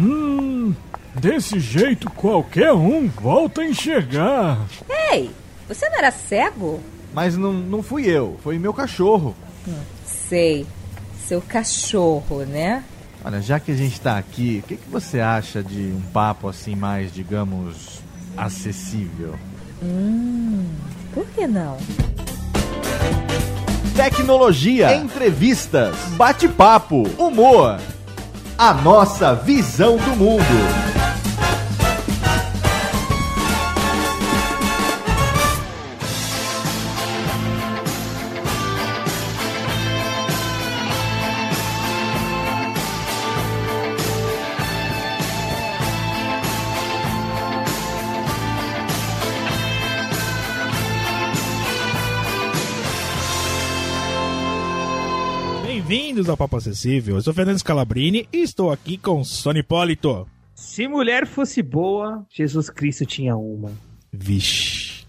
Hum, desse jeito qualquer um volta a enxergar. Ei, você não era cego? Mas não, não fui eu, foi meu cachorro. Sei, seu cachorro, né? Olha, já que a gente tá aqui, o que, que você acha de um papo assim mais, digamos, acessível? Hum, por que não? Tecnologia, entrevistas, bate-papo, humor. A nossa visão do mundo. Bem-vindos ao Papo Acessível. Eu sou Fernando Scalabrini e estou aqui com Sony Polito. Se mulher fosse boa, Jesus Cristo tinha uma. Vixe.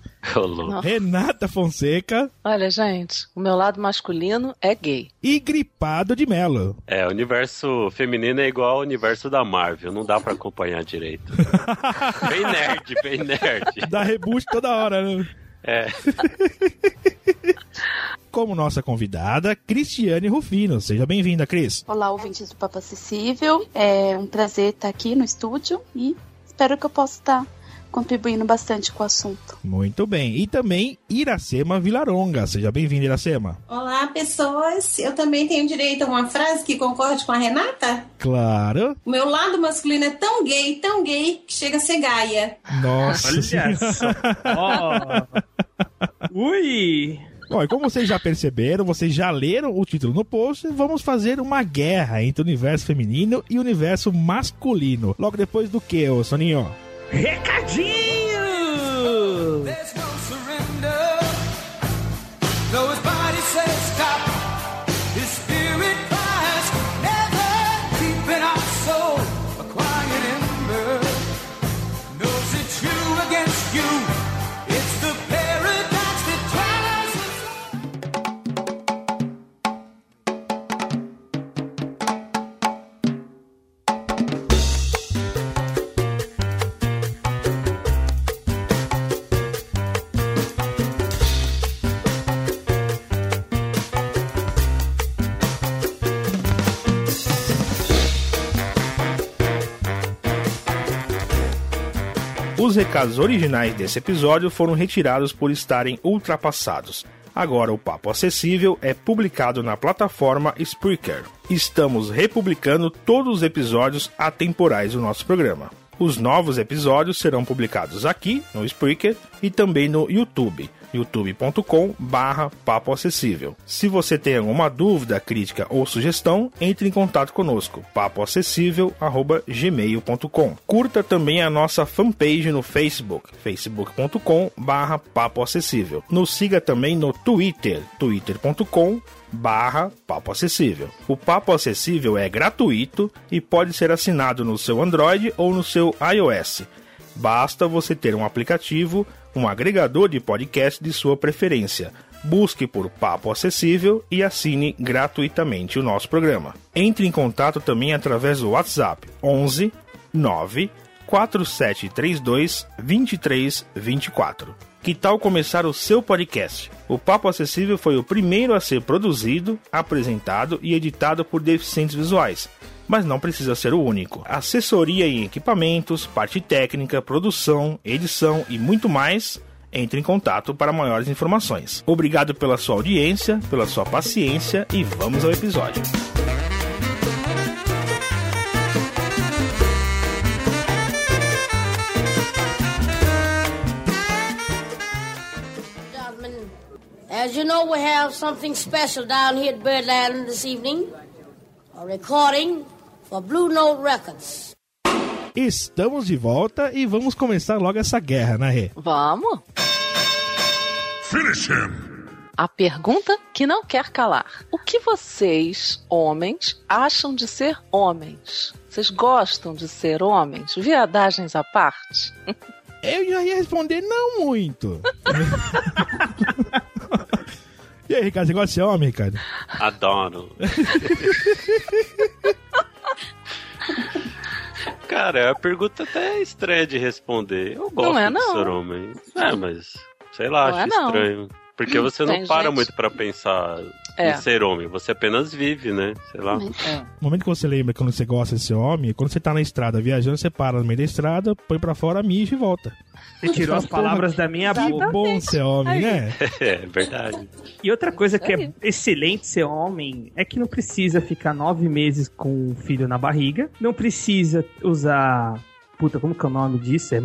Renata Fonseca Olha, gente, o meu lado masculino é gay. e Gripado de Melo. É, o universo feminino é igual ao universo da Marvel, não dá pra acompanhar direito. bem nerd, bem nerd. Dá reboot toda hora, né? É. Como nossa convidada, Cristiane Rufino. Seja bem-vinda, Cris. Olá, ouvintes do Papo Acessível. É um prazer estar aqui no estúdio e espero que eu possa estar contribuindo bastante com o assunto. Muito bem. E também Iracema Vilaronga. Seja bem-vinda, Iracema. Olá, pessoas. Eu também tenho direito a uma frase que concorde com a Renata? Claro. O meu lado masculino é tão gay, tão gay, que chega a ser gaia. Nossa Olha só. Ó. Ui! Bom, e como vocês já perceberam, vocês já leram o título no post, vamos fazer uma guerra entre o universo feminino e o universo masculino. Logo depois do que, ô Soninho? Recadinho! Os recados originais desse episódio foram retirados por estarem ultrapassados. Agora o Papo Acessível é publicado na plataforma Spreaker. Estamos republicando todos os episódios atemporais do nosso programa. Os novos episódios serão publicados aqui no Spreaker e também no YouTube youtube.com barra papo acessível. Se você tem alguma dúvida, crítica ou sugestão, entre em contato conosco, papoacessível.gmail.com. Curta também a nossa fanpage no Facebook, facebook.com barra papo acessível. Nos siga também no Twitter, twitter.com barra Papo Acessível. O Papo Acessível é gratuito e pode ser assinado no seu Android ou no seu iOS. Basta você ter um aplicativo, um agregador de podcast de sua preferência. Busque por Papo Acessível e assine gratuitamente o nosso programa. Entre em contato também através do WhatsApp 11 9 4732 2324. Que tal começar o seu podcast? O Papo Acessível foi o primeiro a ser produzido, apresentado e editado por deficientes visuais. Mas não precisa ser o único. Assessoria em equipamentos, parte técnica, produção, edição e muito mais. Entre em contato para maiores informações. Obrigado pela sua audiência, pela sua paciência e vamos ao episódio. As you know, we have something special down here at Birdland this evening. A recording for Blue Note Records. Estamos de volta e vamos começar logo essa guerra, né, Rê? Vamos? Finish him! A pergunta que não quer calar. O que vocês, homens, acham de ser homens? Vocês gostam de ser homens? Viadagens à parte? Eu já ia responder não muito. e aí, Ricardo, você gosta de ser homem, Ricardo? Adoro. Cara, é a pergunta até estranha de responder. Eu gosto Não é, de não. homem. É, mas sei lá, Não acho é, estranho. Porque você não Tem para gente- muito pra pensar É. em ser homem, você apenas vive, né? Sei lá. O momento que você lembra quando você gosta de ser homem, é quando você tá na estrada viajando, você para no meio da estrada, põe pra fora, mija e volta. Você tirou as palavras da minha Que boca. bom ser homem, né? É verdade. E outra coisa que é excelente ser homem é que não precisa ficar nove meses com o filho na barriga, não precisa usar. Puta, como que é o nome disso? É,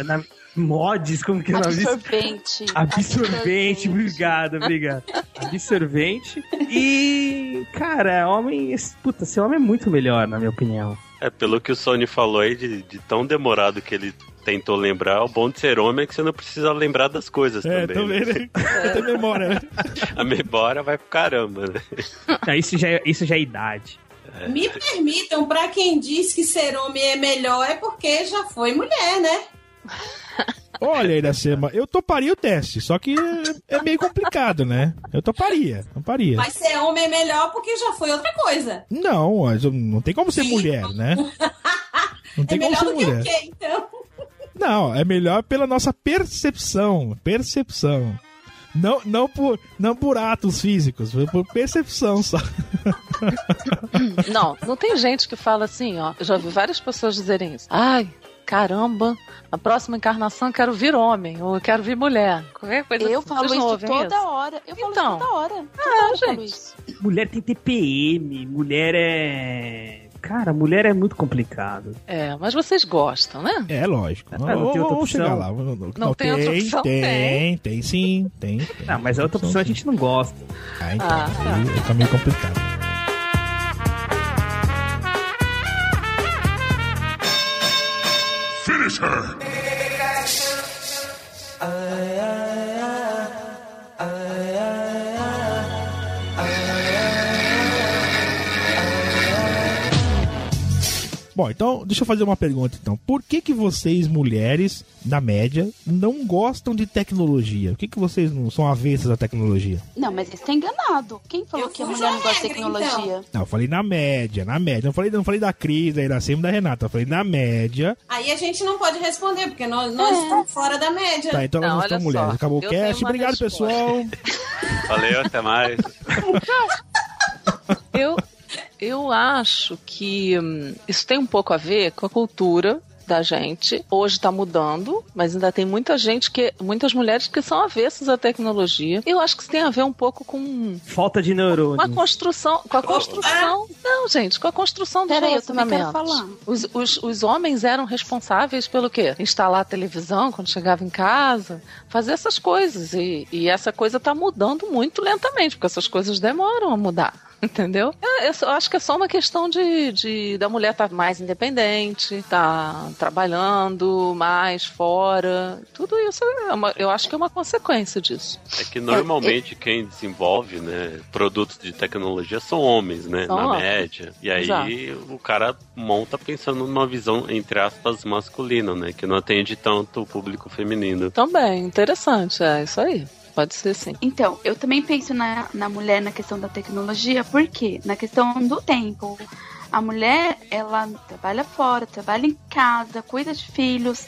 é na- mods, como que é disso? Absorvente. Absorvente, obrigado, obrigado. Absorvente. E, cara, homem. Puta, ser homem é muito melhor, na minha opinião. É, pelo que o Sony falou aí, de, de tão demorado que ele tentou lembrar, o bom de ser homem é que você não precisa lembrar das coisas É, também. também, né? né? Tem memória, né? A memória vai pro caramba, né? Ah, isso, já é, isso já é idade. Me permitam, pra quem diz que ser homem é melhor é porque já foi mulher, né? Olha, Iracema, eu toparia o teste, só que é, é meio complicado, né? Eu toparia, toparia. Mas ser homem é melhor porque já foi outra coisa. Não, não tem como ser mulher, né? Não É tem como melhor ser do que mulher. o quê, então? Não, é melhor pela nossa percepção. Percepção. Não, não, por, não por atos físicos, por percepção só. Não, não tem gente que fala assim, ó. Eu já ouvi várias pessoas dizerem isso. Ai, caramba, na próxima encarnação eu quero vir homem, ou eu quero vir mulher. Qualquer coisa Eu assim. falo isso ouvem toda isso? hora. Eu falo Então. isso toda hora. Ah, Toda hora eu falo gente. isso. Mulher tem TPM, mulher é. Cara, mulher é muito complicado. É, mas vocês gostam, né? É, lógico. Ah, não tem outra opção? chegar lá. Não, Não tem outra opção? Tem, Tem. tem sim, tem. tem. Não, mas a outra opção a gente não gosta. Ah, então, Ah, tá. aí tá meio complicado. Finish her! Bom, então, deixa eu fazer uma pergunta então. Por que que vocês, mulheres, na média, não gostam de tecnologia? Por que que vocês não são avessas à tecnologia? Não, mas você tá enganado. Quem falou Eu que a mulher não gosta de alegre, tecnologia? Não, eu falei na média, na média. Não falei, não falei da Cris, da Iracema e da Renata. Eu falei na média. Aí a gente não pode responder, porque nós, nós É. estamos fora da média. Tá, então Não, nós não estamos mulheres. só, Acabou o cast. Obrigado, resposta. pessoal. Valeu, até mais. Eu, eu acho que hum, isso tem um pouco a ver com a cultura da gente. Hoje tá mudando, mas ainda tem muita gente que. muitas mulheres que são avessas à tecnologia. Eu acho que isso tem a ver um pouco com Falta de com a neurônio. construção. Com a construção. Não, gente, com a construção dos Peraí, eu também quero falar. Os, os, os homens eram responsáveis pelo quê? Instalar a televisão quando chegava em casa, fazer essas coisas. E, e essa coisa tá mudando muito lentamente, porque essas coisas demoram a mudar. Entendeu? Eu, eu só- acho que é só uma questão de, de da mulher estar mais independente, tá trabalhando mais fora. Tudo isso é uma- eu acho que é uma consequência disso. É que normalmente quem desenvolve, né, produtos de tecnologia são homens, né, São na homens. média. E aí Exato. o cara monta pensando numa visão entre aspas masculina, né, que não atende tanto o público feminino. Também, interessante, é isso aí. Pode ser sim. Então, eu também penso na, na mulher na questão da tecnologia, porque na questão do tempo. A a mulher, ela trabalha fora, trabalha em casa, cuida de filhos.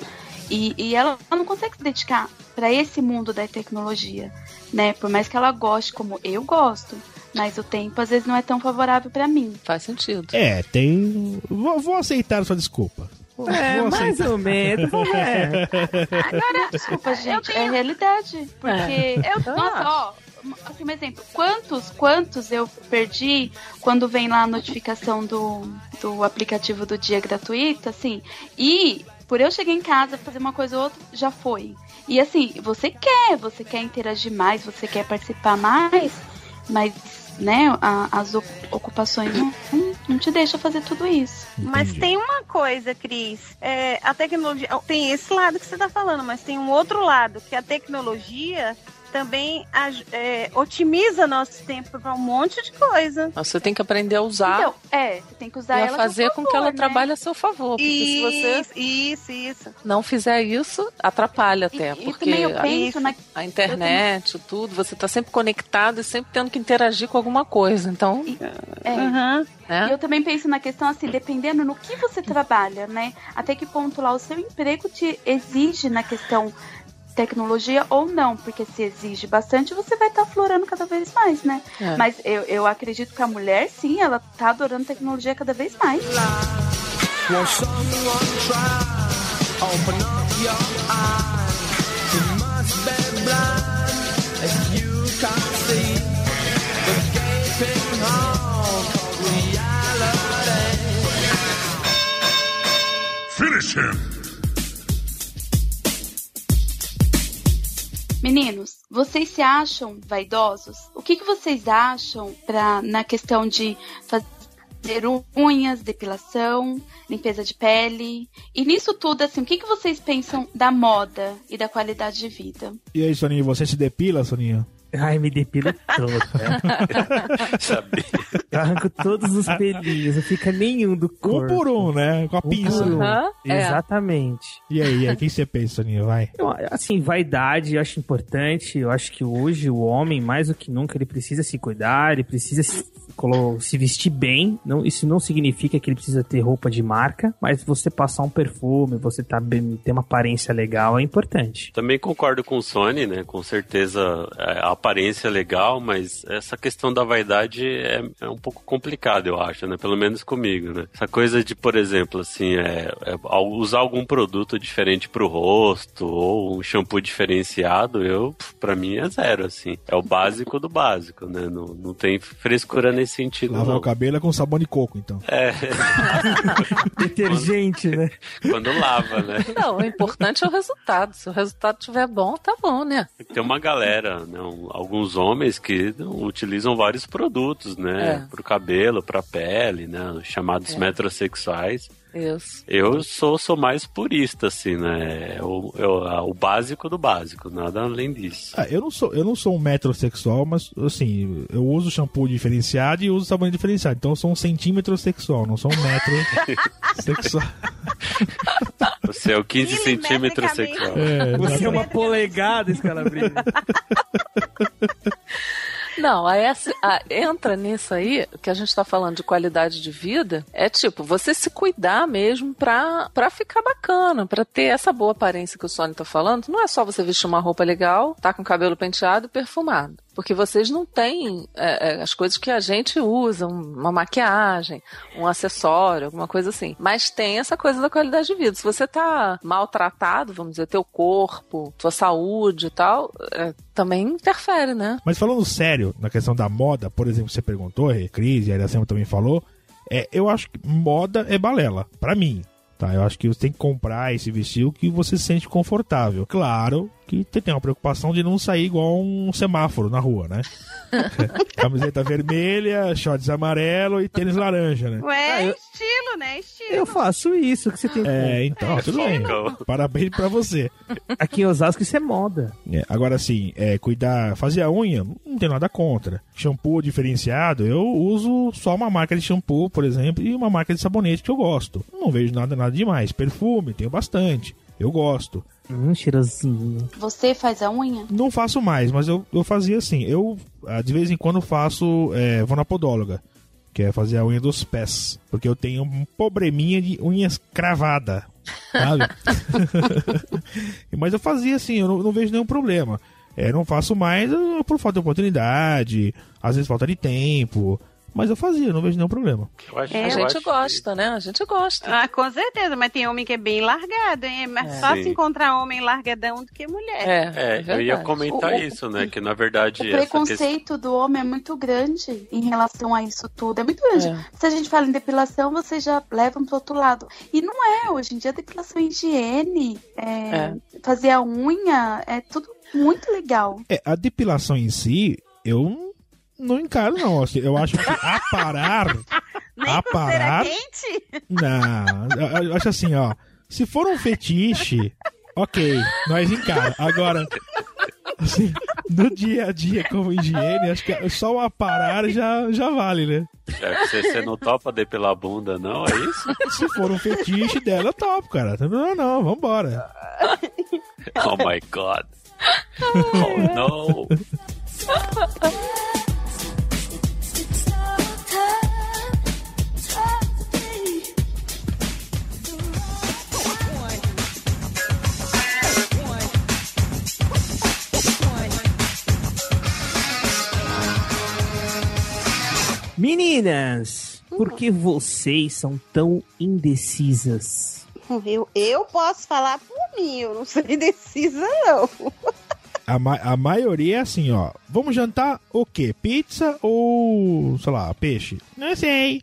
E, e ela não consegue se dedicar para esse mundo da tecnologia, né? Por mais que ela goste, como eu gosto, mas o tempo às vezes não é tão favorável para mim. Faz sentido. É, tem. Vou, vou aceitar a sua desculpa. Vou- É, mais ou menos. É. Agora, desculpa, gente, é realidade. Porque, É. nossa, ó, assim, um exemplo. Quantos, quantos eu perdi quando vem lá a notificação do, do aplicativo do dia gratuito, assim, e por eu chegar em casa, fazer uma coisa ou outra, já foi. E assim, você quer, você quer interagir mais, você quer participar mais, mas, né, a- as ocupações não, não- te deixam fazer tudo isso. Mas tem uma coisa, Cris. É, a tecnologia. Tem esse lado que você está falando, mas tem um outro lado, que a tecnologia também é, otimiza nosso tempo para um monte de coisa. Você tem que aprender a usar Então, é, você tem que usar e ela a fazer seu com que ela favor, né? trabalhe a seu favor. Porque se você Isso, isso, isso. não fizer isso, atrapalha até. E porque também eu a- penso na, a internet, tudo, você tá sempre conectado e sempre tendo que interagir com alguma coisa. Então, É. Uhum. né? E eu também penso na questão assim, dependendo no que você trabalha, né? Até que ponto lá o seu emprego te exige na questão tecnologia ou não, porque se exige bastante, você vai estar aflorando cada vez mais, né? É. Mas eu, eu acredito que a mulher, sim, ela tá adorando tecnologia cada vez mais. Want someone Meninos, vocês se acham vaidosos? O que, que vocês acham pra, na questão de fazer unhas, depilação, limpeza de pele? E nisso tudo, assim, o que, que vocês pensam da moda e da qualidade de vida? E aí, Soninho, você se depila, Soninho? Ai, me depila todo. Sabia. Eu arranco todos os pelinhos, não fica nenhum do Um corpo. por um, né? Com a Um pinça. por um. É. Exatamente. E aí, e aí, o que você pensa, Soninho? Vai. Eu, assim, vaidade eu acho importante. Eu acho que hoje o homem, mais do que nunca, ele precisa se cuidar, ele precisa se, se vestir bem. Não, isso não significa que ele precisa ter roupa de marca, mas você passar um perfume, você tá bem, ter uma aparência legal é importante. Também concordo com o Sony, né? Com certeza é, a aparência legal, mas essa questão da vaidade é, é um pouco complicada, eu acho, né? Pelo menos comigo, né? Essa coisa de, por exemplo, assim, é, é, usar algum produto diferente pro rosto ou um shampoo diferenciado, eu, para mim é zero, assim. É o básico do básico, né? Não, não tem frescura nesse sentido, Lavar não. o cabelo é com sabão de coco, então. É, Detergente, né? quando lava, né? Não, o importante é o resultado. Se o resultado estiver bom, tá bom, né? Tem uma galera, né, um- alguns homens que utilizam vários produtos, né? É. Pro cabelo, pra pele, né? os Chamados É. metrosexuais. Isso. Eu sou, sou mais purista, assim, né? É o, é o, básico do básico, nada além disso. Ah, eu não sou, eu não sou um metrosexual, mas assim, eu uso shampoo diferenciado e uso sabão diferenciado. Então eu sou um centímetro sexual, não sou um metro sexual. Você é o 15 centímetros sexual. É, Você é uma polegada, Scalabrine. Não, a essa, a- entra nisso aí, que a gente tá falando de qualidade de vida, é tipo, você se cuidar mesmo pra, pra ficar bacana, pra ter essa boa aparência que o Sônia tá falando. Não é só você vestir uma roupa legal, tá com cabelo penteado e perfumado. Porque vocês não têm é, é, as coisas que a gente usa, um- uma maquiagem, um acessório, alguma coisa assim. Mas tem essa coisa da qualidade de vida. Se você tá maltratado, vamos dizer, teu corpo, tua saúde e tal, é, também interfere, né? Mas falando sério, na questão da moda, por exemplo, você perguntou, Cris e a Iracema também falou, é, eu acho que moda é balela, pra mim. Tá, eu acho que você tem que comprar esse vestido que você se sente confortável. Claro que você tem uma preocupação de não sair igual um semáforo na rua, né? Camiseta vermelha, shorts amarelo e tênis laranja, né? Ué, é estilo, né? Estilo. Eu faço isso que você tem. É, então, tudo bem. Parabéns pra você. Aqui em Osasco isso é moda. É, agora assim, é, cuidar, fazer a unha, não tem nada contra. Shampoo diferenciado, eu uso só uma marca de shampoo, por exemplo, e uma marca de sabonete que eu gosto. Não vejo nada, nada demais. Perfume, tenho bastante. Eu gosto. Hum, cheirosinho. Você faz a unha? Não faço mais, mas eu, eu fazia assim. Eu, ah, de vez em quando, faço. é, vou na podóloga. que é fazer a unha dos pés, porque eu tenho um probleminha de unhas cravada, sabe? Mas eu fazia assim, eu não, não vejo nenhum problema. É, não faço mais por falta de oportunidade, às vezes falta de tempo, mas eu fazia, não vejo nenhum problema. a gente gosta, né? A gente gosta. Ah, com certeza, mas tem homem que é bem largado, hein? É mais É. fácil Sim. encontrar homem largadão do que mulher. É, eu ia comentar O- isso, né? Que na verdade O questão. preconceito do homem é muito grande em relação a isso tudo. É muito grande. É. Se a gente fala em depilação, vocês já levam pro outro lado. E não é, hoje em dia, depilação é higiene, é, fazer a unha, é tudo muito legal. É, a depilação em si, eu não encaro, não. Assim, Eu acho que aparar. aparar. quente? Não, eu- eu acho assim, ó. Se for um fetiche, ok, nós encara. Agora, assim, no dia a dia como higiene, acho que só o aparar já, já vale, né? É, que você, você não topa depilar a bunda, não? É isso? Se for um fetiche dela, eu topo, cara. Não, não, vambora. Oh my god. Oh no. Meninas, por que vocês são tão indecisas? Eu, eu posso falar por mim, eu não sou indecisa, não. A, ma- a maioria é assim, ó. Vamos jantar o quê? Pizza ou, sei lá, peixe? Não sei.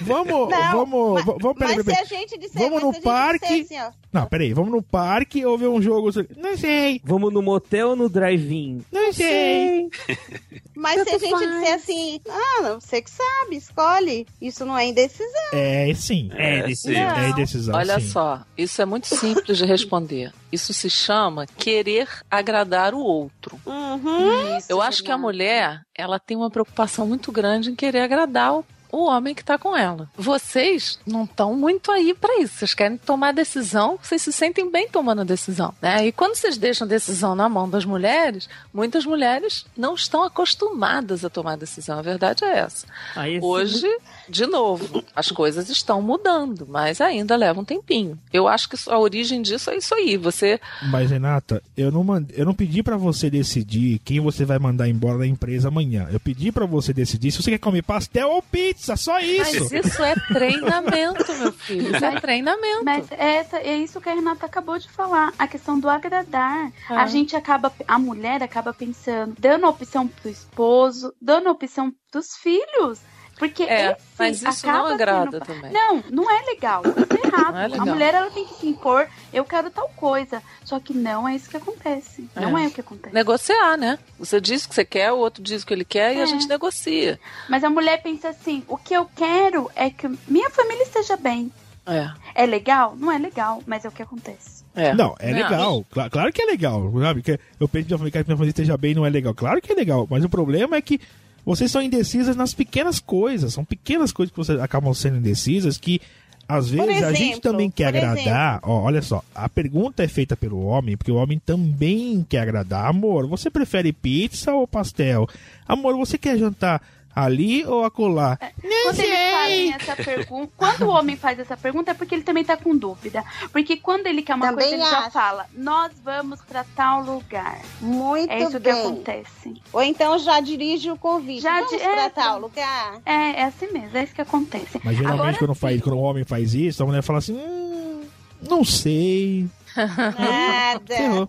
Vamos, Não, vamos, mas- vamos, peraí, mas peraí, se a gente disser, Vamos mas no se a gente parque. disser assim, ó, Não, peraí, vamos no parque ou ver um jogo? Não sei. Vamos no motel ou no drive-in? Não sei. Mas se a gente disser assim, ah, não, você que sabe, escolhe. Isso não é indecisão. É, sim. É, sim. É indecisão, Olha sim. só, isso é muito simples de responder. Isso se chama querer agradar o outro. Uhum. Eu acho que a mulher, ela tem uma preocupação muito grande em querer agradar o, o homem que tá com ela. Vocês não estão muito aí pra isso. Vocês querem tomar decisão, vocês se sentem bem tomando a decisão, né? E quando vocês deixam a decisão na mão das mulheres, muitas mulheres não estão acostumadas a tomar decisão. A verdade é essa. Aí, Hoje, de novo, as coisas estão mudando, mas ainda leva um tempinho. Eu acho que a origem disso é isso aí. Você Mas, Renata, eu não, mand... eu não pedi pra você decidir quem você vai mandar embora da empresa amanhã. Eu pedi pra você decidir se você quer comer pastel ou pizza, só isso. Mas isso é treinamento, meu filho. Isso é treinamento. Mas essa, é isso que a Renata acabou de falar. A questão do agradar. É. A gente acaba, a mulher acaba pensando, dando opção pro esposo, dando opção pros filhos. Porque É, esse mas isso acaba não agrada sendo- também. Não, não é legal. Isso é errado. Não é a legal. mulher ela tem que se impor, eu quero tal coisa. Só que não é isso que acontece. Não é, o que acontece. Negociar, né? Você diz o que você quer, o outro diz o que ele quer e É. a gente negocia. Mas a mulher pensa assim: o que eu quero é que minha família esteja bem. É. É legal? Não é legal, mas é o que acontece. Não, é legal. Cla- claro que é legal. Sabe? Que eu penso que minha família esteja bem não é legal. Claro que é legal. Mas o problema é que vocês são indecisas nas pequenas coisas. São pequenas coisas que vocês acabam sendo indecisas que. Às vezes a exemplo, gente também quer agradar. Ó, olha só, a pergunta é feita pelo homem, porque o homem também quer agradar. Amor, você prefere pizza ou pastel? Amor, você quer jantar ali ou acolá? Quando eles fazem essa pergunta, quando o homem faz essa pergunta é porque ele também tá com dúvida. Porque quando ele quer uma Também coisa, ele já acho. fala: nós vamos pra tal lugar. Muito É isso bem. que acontece. Ou então já dirige o convite. Já Vamos di- pra é, tal lugar. É, é assim mesmo, é isso que acontece. Mas geralmente Agora, quando, faz, quando o homem faz isso, a mulher fala assim: hum, não sei. Nada.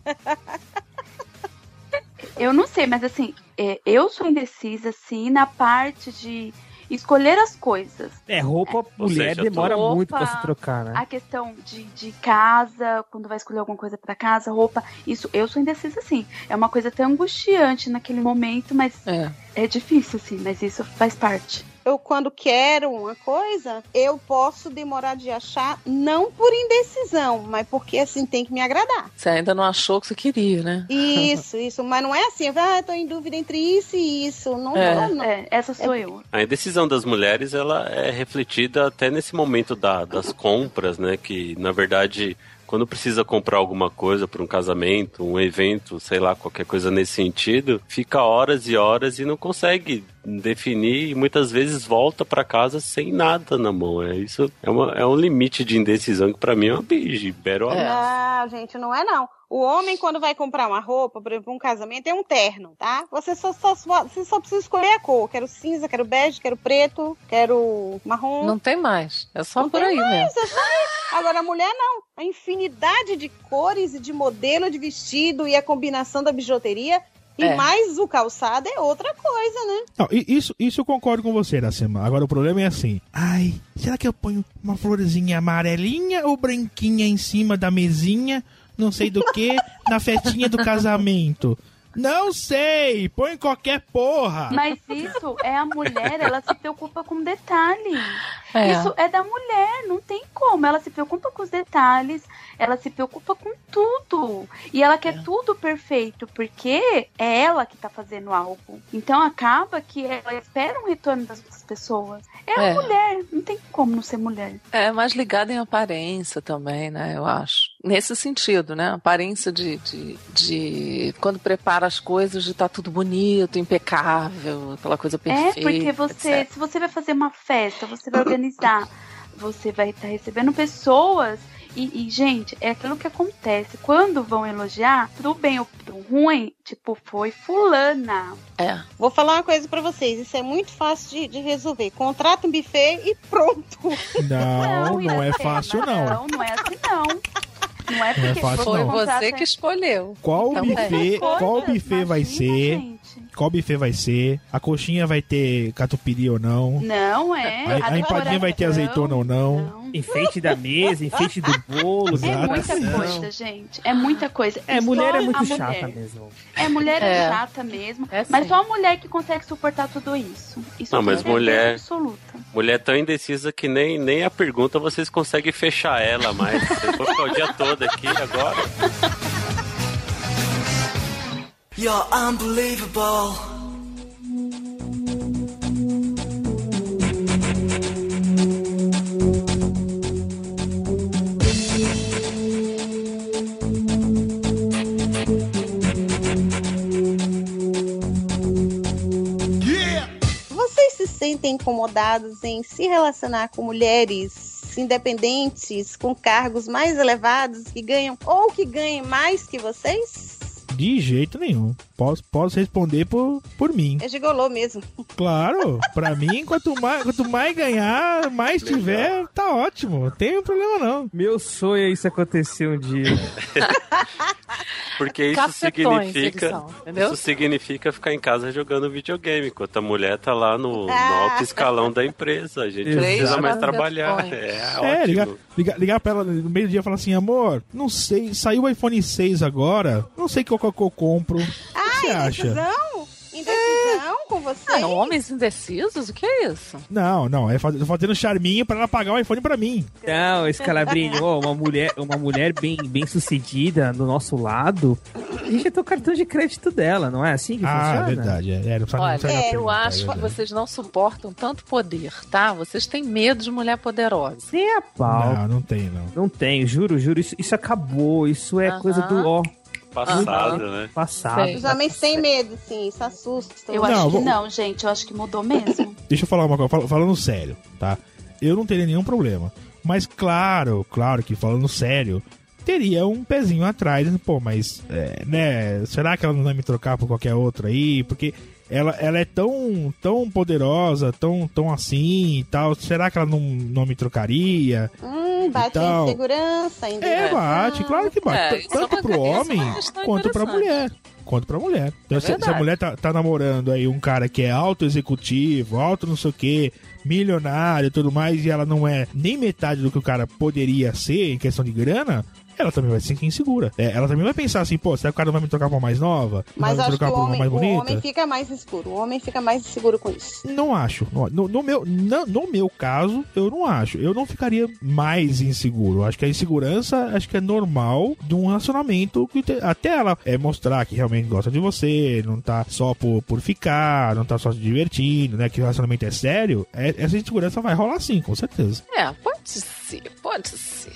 Eu não sei, mas assim, é, eu sou indecisa, assim, na parte de escolher as coisas. É, roupa, mulher seja, demora roupa, muito pra se trocar, né? A questão de, de casa, quando vai escolher alguma coisa pra casa, roupa, isso eu sou indecisa sim. É uma coisa até angustiante naquele momento, mas É. é difícil sim, mas isso faz parte. Eu, quando quero uma coisa, eu posso demorar de achar, não por indecisão, mas porque assim tem que me agradar. Você ainda não achou o que você queria, né? Isso, isso. Mas não é assim, ah, eu tô em dúvida entre isso e isso. Não, É. não, não. É, essa sou eu. A indecisão das mulheres ela é refletida até nesse momento da- das compras, né? Que na verdade, quando precisa comprar alguma coisa para um casamento, um evento, sei lá, qualquer coisa nesse sentido, fica horas e horas e não consegue definir e muitas vezes volta pra casa sem nada na mão. É isso é, uma, é um limite de indecisão que pra mim é uma bero Não, gente, não é não. O homem, quando vai comprar uma roupa, por exemplo, um casamento, é um terno, tá? Você só, só, só- você só precisa escolher a cor. Quero cinza, quero bege, quero preto, quero marrom. Não tem mais. É só Não por tem aí mais, mesmo. é. Agora, a mulher não. A infinidade de cores e de modelo de vestido e a combinação da bijuteria e É. mais o calçado é outra coisa, né? Não, isso, isso eu concordo com você, Iracema. Agora o problema é assim. Ai, será que eu ponho uma florzinha amarelinha ou branquinha em cima da mesinha, não sei do que, na festinha do casamento? Não sei, põe qualquer porra. Mas isso é a mulher, ela se preocupa com detalhe. É. Isso é da mulher, não tem como. Ela se preocupa com os detalhes, ela se preocupa com tudo. E ela quer tudo perfeito, porque é ela que tá fazendo algo. Então acaba que ela espera um retorno das outras pessoas. É a É. mulher, não tem como não ser mulher. É mais ligada em aparência também, né? Eu acho. Nesse sentido, né? Aparência de, de, de- quando prepara as coisas de estar tudo bonito, impecável, aquela coisa perfeita. É, porque você, etc. se você vai fazer uma festa, você vai organizar, você vai estar recebendo pessoas. E, e, gente, é aquilo que acontece. Quando vão elogiar, pro bem ou pro ruim, tipo, foi fulana. É. Vou falar uma coisa pra vocês. Isso é muito fácil de, de resolver. Contrata um buffet e pronto. Não, não é fácil não. Não, não é assim não. Não é Não é porque fácil, Foi não. você que escolheu. Qual Também. buffet, qual buffet vai ser? Qual buffet vai ser? A coxinha vai ter catupiry ou não? Não é. A, a empadinha vai ter azeitona ou não? Enfeite da mesa, enfeite do bolo. É muita coisa, gente. É muita coisa. É, E mulher é muito chata mulher. mesmo. É, mulher é, É. chata mesmo. É mas só a mulher que consegue suportar tudo isso. Isso Não, mas certeza mulher- Absoluta. Mulher tão indecisa que nem, nem a pergunta vocês conseguem fechar ela mais. Eu vou ficar o dia todo aqui agora. You're unbelievable. Vocês se sentem incomodados em se relacionar com mulheres independentes, com cargos mais elevados, que ganham ou que ganhem mais que vocês? De jeito nenhum. Posso, posso responder por, por mim. É gigolô mesmo. Claro, pra mim, quanto mais, quanto mais ganhar, mais tiver, tá ótimo. Não tem problema não. Meu sonho é isso acontecer um dia. Porque isso Cafetões significa. entendeu? Isso significa ficar em casa jogando videogame, enquanto a mulher tá lá no, no Ah. alto escalão da empresa. A gente não precisa mais trabalhar. É, É, ótimo. ligar, ligar, ligar pra ela no meio do dia e falar assim, amor, não sei, saiu o iPhone 6 agora, não sei qual que eu compro. O que você acha? Indecisão? Indecisão com você? Ah, homens indecisos? O que é isso? Não, não, é faz- fazendo charminho pra ela pagar o iPhone pra mim. Não, Escalabrini, ó, uma mulher, uma mulher bem, bem sucedida do nosso lado, a gente tem o cartão de crédito dela, não é assim que Ah, funciona? verdade. É, é, não precisa- não Olha, precisa eu perguntar, é acho que verdade. vocês não suportam tanto poder, tá? Vocês têm medo de mulher poderosa. Nem a pau. Não, não tem, não. Não tem, juro, juro, isso, isso acabou, isso é Aham. coisa do ó, Passado, né? passado. Sei. Os homens têm medo, sim, isso assusta. Eu Não, acho que vou- não, gente. Eu acho que mudou mesmo. Deixa eu falar uma coisa, fal- falando sério, tá? Eu não teria nenhum problema. Mas claro, claro que falando sério, teria um pezinho atrás, pô, mas, é, né, será que ela não vai me trocar por qualquer outra aí? Porque ela, ela é tão, tão poderosa, tão, tão assim e tal, será que ela não, não me trocaria? Hum, bate Então- a insegurança, a É, bate, claro que bate. É, é Tanto pro é homem quanto pra mulher. Quanto pra mulher. Então, É se, se a mulher tá, tá namorando aí um cara que é alto executivo, alto não sei o que, milionário e tudo mais, e ela não é nem metade do que o cara poderia ser em questão de grana, ela também vai se sentir insegura. É, ela também vai pensar assim, pô, será que o cara vai me trocar pra uma mais nova? Mas vai me trocar o por uma homem, mais o bonita? homem fica mais inseguro. O homem fica mais inseguro com isso. Não acho. No, no- no meu, na- no meu caso, eu não acho. Eu não ficaria mais inseguro. Acho que a insegurança acho que é normal de um relacionamento que te- até ela é mostrar que realmente gosta de você, não tá só por, por ficar, não tá só se divertindo, né? Que o relacionamento é sério. é- essa insegurança vai rolar sim, com certeza. É, pode ser, pode ser.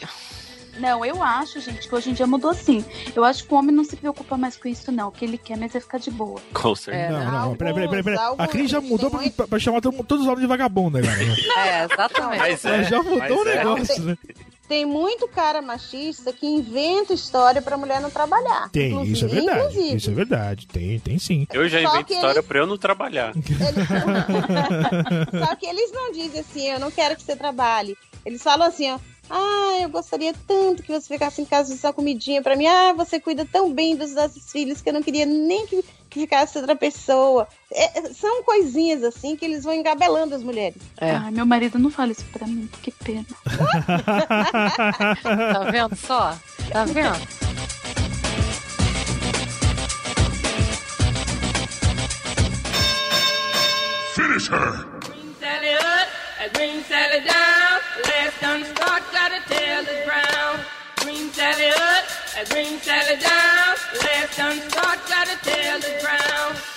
Não, eu acho, gente, que hoje em dia mudou sim. Eu acho que o homem não se preocupa mais com isso, não. O que ele quer mesmo é ficar de boa. Com certeza. Não, não, peraí, peraí, peraí. peraí. A Cris já mudou pra, pra- pra chamar todo todos os homens de vagabundo agora. né? É, exatamente. Mas é, já mudou mas o é. negócio, né? Tem muito cara machista que inventa história pra mulher não trabalhar. Tem, Inclusive- isso é verdade. Inclusive. Isso é verdade. Tem, tem sim. Eu já Só invento história eles- pra eu não trabalhar. Só que eles não dizem assim, eu não quero que você trabalhe. Eles falam assim, ó. Ah, eu gostaria tanto que você ficasse em casa só comidinha pra mim. Ah, você cuida tão bem dos nossos filhos que eu não queria nem que, que ficasse outra pessoa. É, é, são coisinhas assim que eles vão engabelando as mulheres. É. Ai, meu marido não fala isso pra mim, que pena. Tá vendo só? Tá vendo? Finish her! Sally up, a green Sally down. Last done start, got a tail is brown. Green Sally up, a green Sally down. Last done start, got a tail is brown.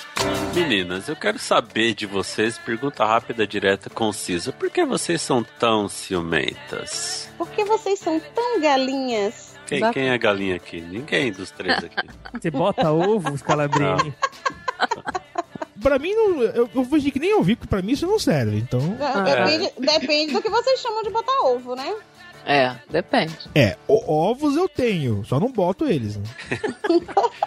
Meninas, eu quero saber de vocês, pergunta rápida, direta, concisa. Por que vocês são tão ciumentas? Por que vocês são tão galinhas? Quem, quem é galinha aqui? Ninguém dos três aqui. Você bota ovos, Calabrini. Pra mim, não, eu, eu vejo que nem ouvi, porque pra mim isso não serve. Então. Depende, depende do que vocês chamam de botar ovo, né? É, depende. É, o- ovos eu tenho, só não boto eles. Né?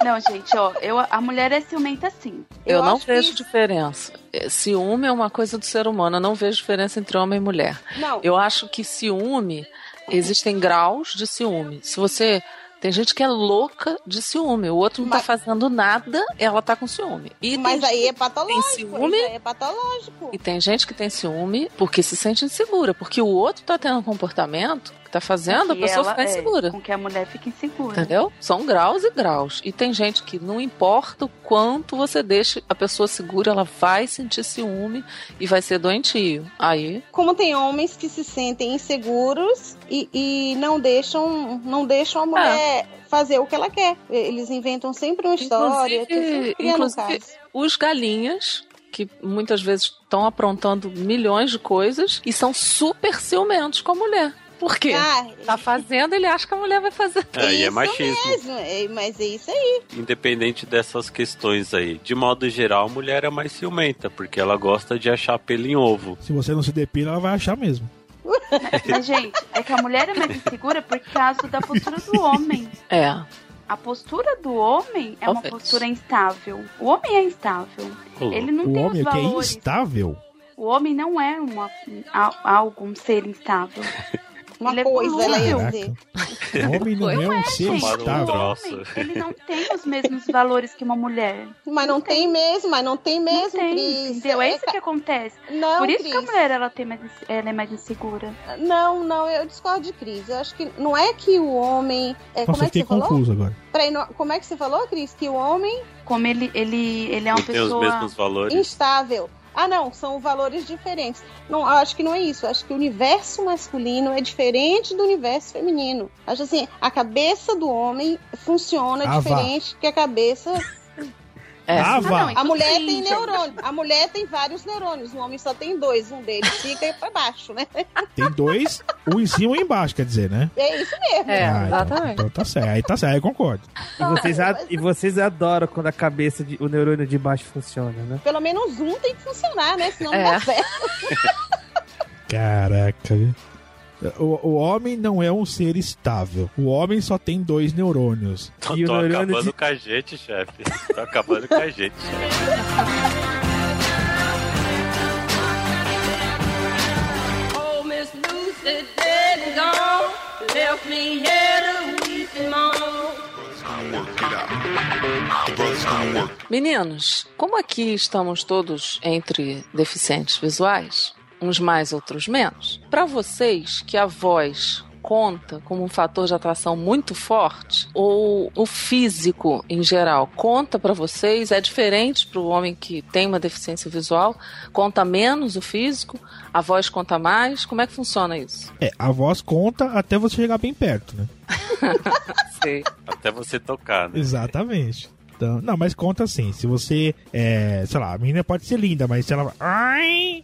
Não, gente, ó, eu, a mulher é ciumenta sim. Eu, não acho que vejo isso- diferença. É, Ciúme é uma coisa do ser humano. Eu não vejo diferença entre homem e mulher. Não. Eu acho que ciúme, existem graus de ciúme. Se você. Tem gente que é louca de ciúme, o outro não tá fazendo nada, ela tá com ciúme. E Mas aí é patológico. Tem ciúme, é patológico. e tem gente que tem ciúme porque se sente insegura, porque o outro tá tendo um comportamento que tá fazendo a pessoa ela- ficar é, insegura. com que a mulher fica insegura. Entendeu? São graus e graus. E tem gente que não importa o quanto você deixe a pessoa segura, ela vai sentir ciúme e vai ser doentio. Aí, Como tem homens que se sentem inseguros e, e não deixam não deixam a mulher fazer o que ela quer. Eles inventam sempre uma história, inclusive, inclusive caso. os galinhas que muitas vezes estão aprontando milhões de coisas e são super ciumentos com a mulher. Por quê? Ah, tá fazendo, ele acha que a mulher vai fazer. É, e é Isso machismo. mesmo, é, mas é isso aí. Independente dessas questões aí. De modo geral, a mulher é mais ciumenta, porque ela gosta de achar pelo em ovo. Se você não se depila, ela vai achar mesmo. Mas, gente, é que a mulher é mais insegura por causa da postura do homem. É. A postura do homem é uma Talvez. postura instável. O homem é instável. Ele não o tem homem os é que é valores. instável. O homem não é uma, a- algo, um ser instável. Uma Ele é coisa, ela ia volúvel. dizer. O homem não é um ser Gente, estável. ele não tem os mesmos valores que uma mulher. Mas não, tem. mesmo, mas não tem mesmo, Não tem, Cris. entendeu? É isso que acontece. Não, Por isso que a Cris. mulher ela tem mais, ela é mais insegura. Não, não, eu discordo de Cris. Eu acho que não é que o homem. É, Nossa, como eu é que fiquei você falou? confuso agora. Peraí, não- como é que você falou, Cris? Que o homem Como ele, ele, ele é uma Não tem os pessoa. mesmos valores. instável. Ah, não, são valores diferentes. Não, acho que não é isso. Acho que o universo masculino é diferente do universo feminino. Acho assim, a cabeça do homem funciona Ah, vá. diferente que a cabeça. É. Ah, vá. A mulher tem neurônio. A mulher tem vários neurônios. O homem só tem dois. Um deles fica pra baixo, né? Tem dois, um em cima e um embaixo, quer dizer, né? É isso mesmo. É, Ah, então- exatamente. Então, tá certo. Aí tá certo, aí eu concordo. E vocês, a- e vocês adoram quando a cabeça, de, o neurônio de baixo funciona, né? Pelo menos um tem que funcionar, né? Senão É. não dá certo. Caraca, viu? O, o homem não é um ser estável. O homem só tem dois neurônios. Tô, E tô neurônio acabando de- com a gente, chefe. Tô acabando com a gente, chefe. Miss Lucy dead and gone. Left me here to weep and moan. Meninos, como aqui estamos todos entre deficientes visuais, uns mais, outros menos, para vocês que a voz conta como um fator de atração muito forte ou o físico em geral conta para vocês é diferente para o homem que tem uma deficiência visual conta menos o físico a voz conta mais como é que funciona isso É, a voz conta até você chegar bem perto, né? Até você tocar, né? Exatamente. Então, não, mas conta assim. Se você, é, sei lá, a menina pode ser linda, mas se ela. Ai!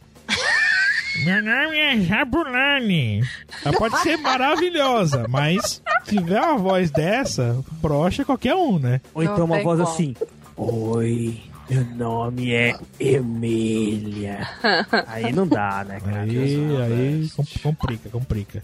Meu nome é Jabulani. Ela pode ser maravilhosa, mas se tiver uma voz dessa, brocha qualquer um, né? Ou então uma voz assim. Oi, meu nome é Emília. Aí não dá, né, cara? Aí, aí com- complica, complica.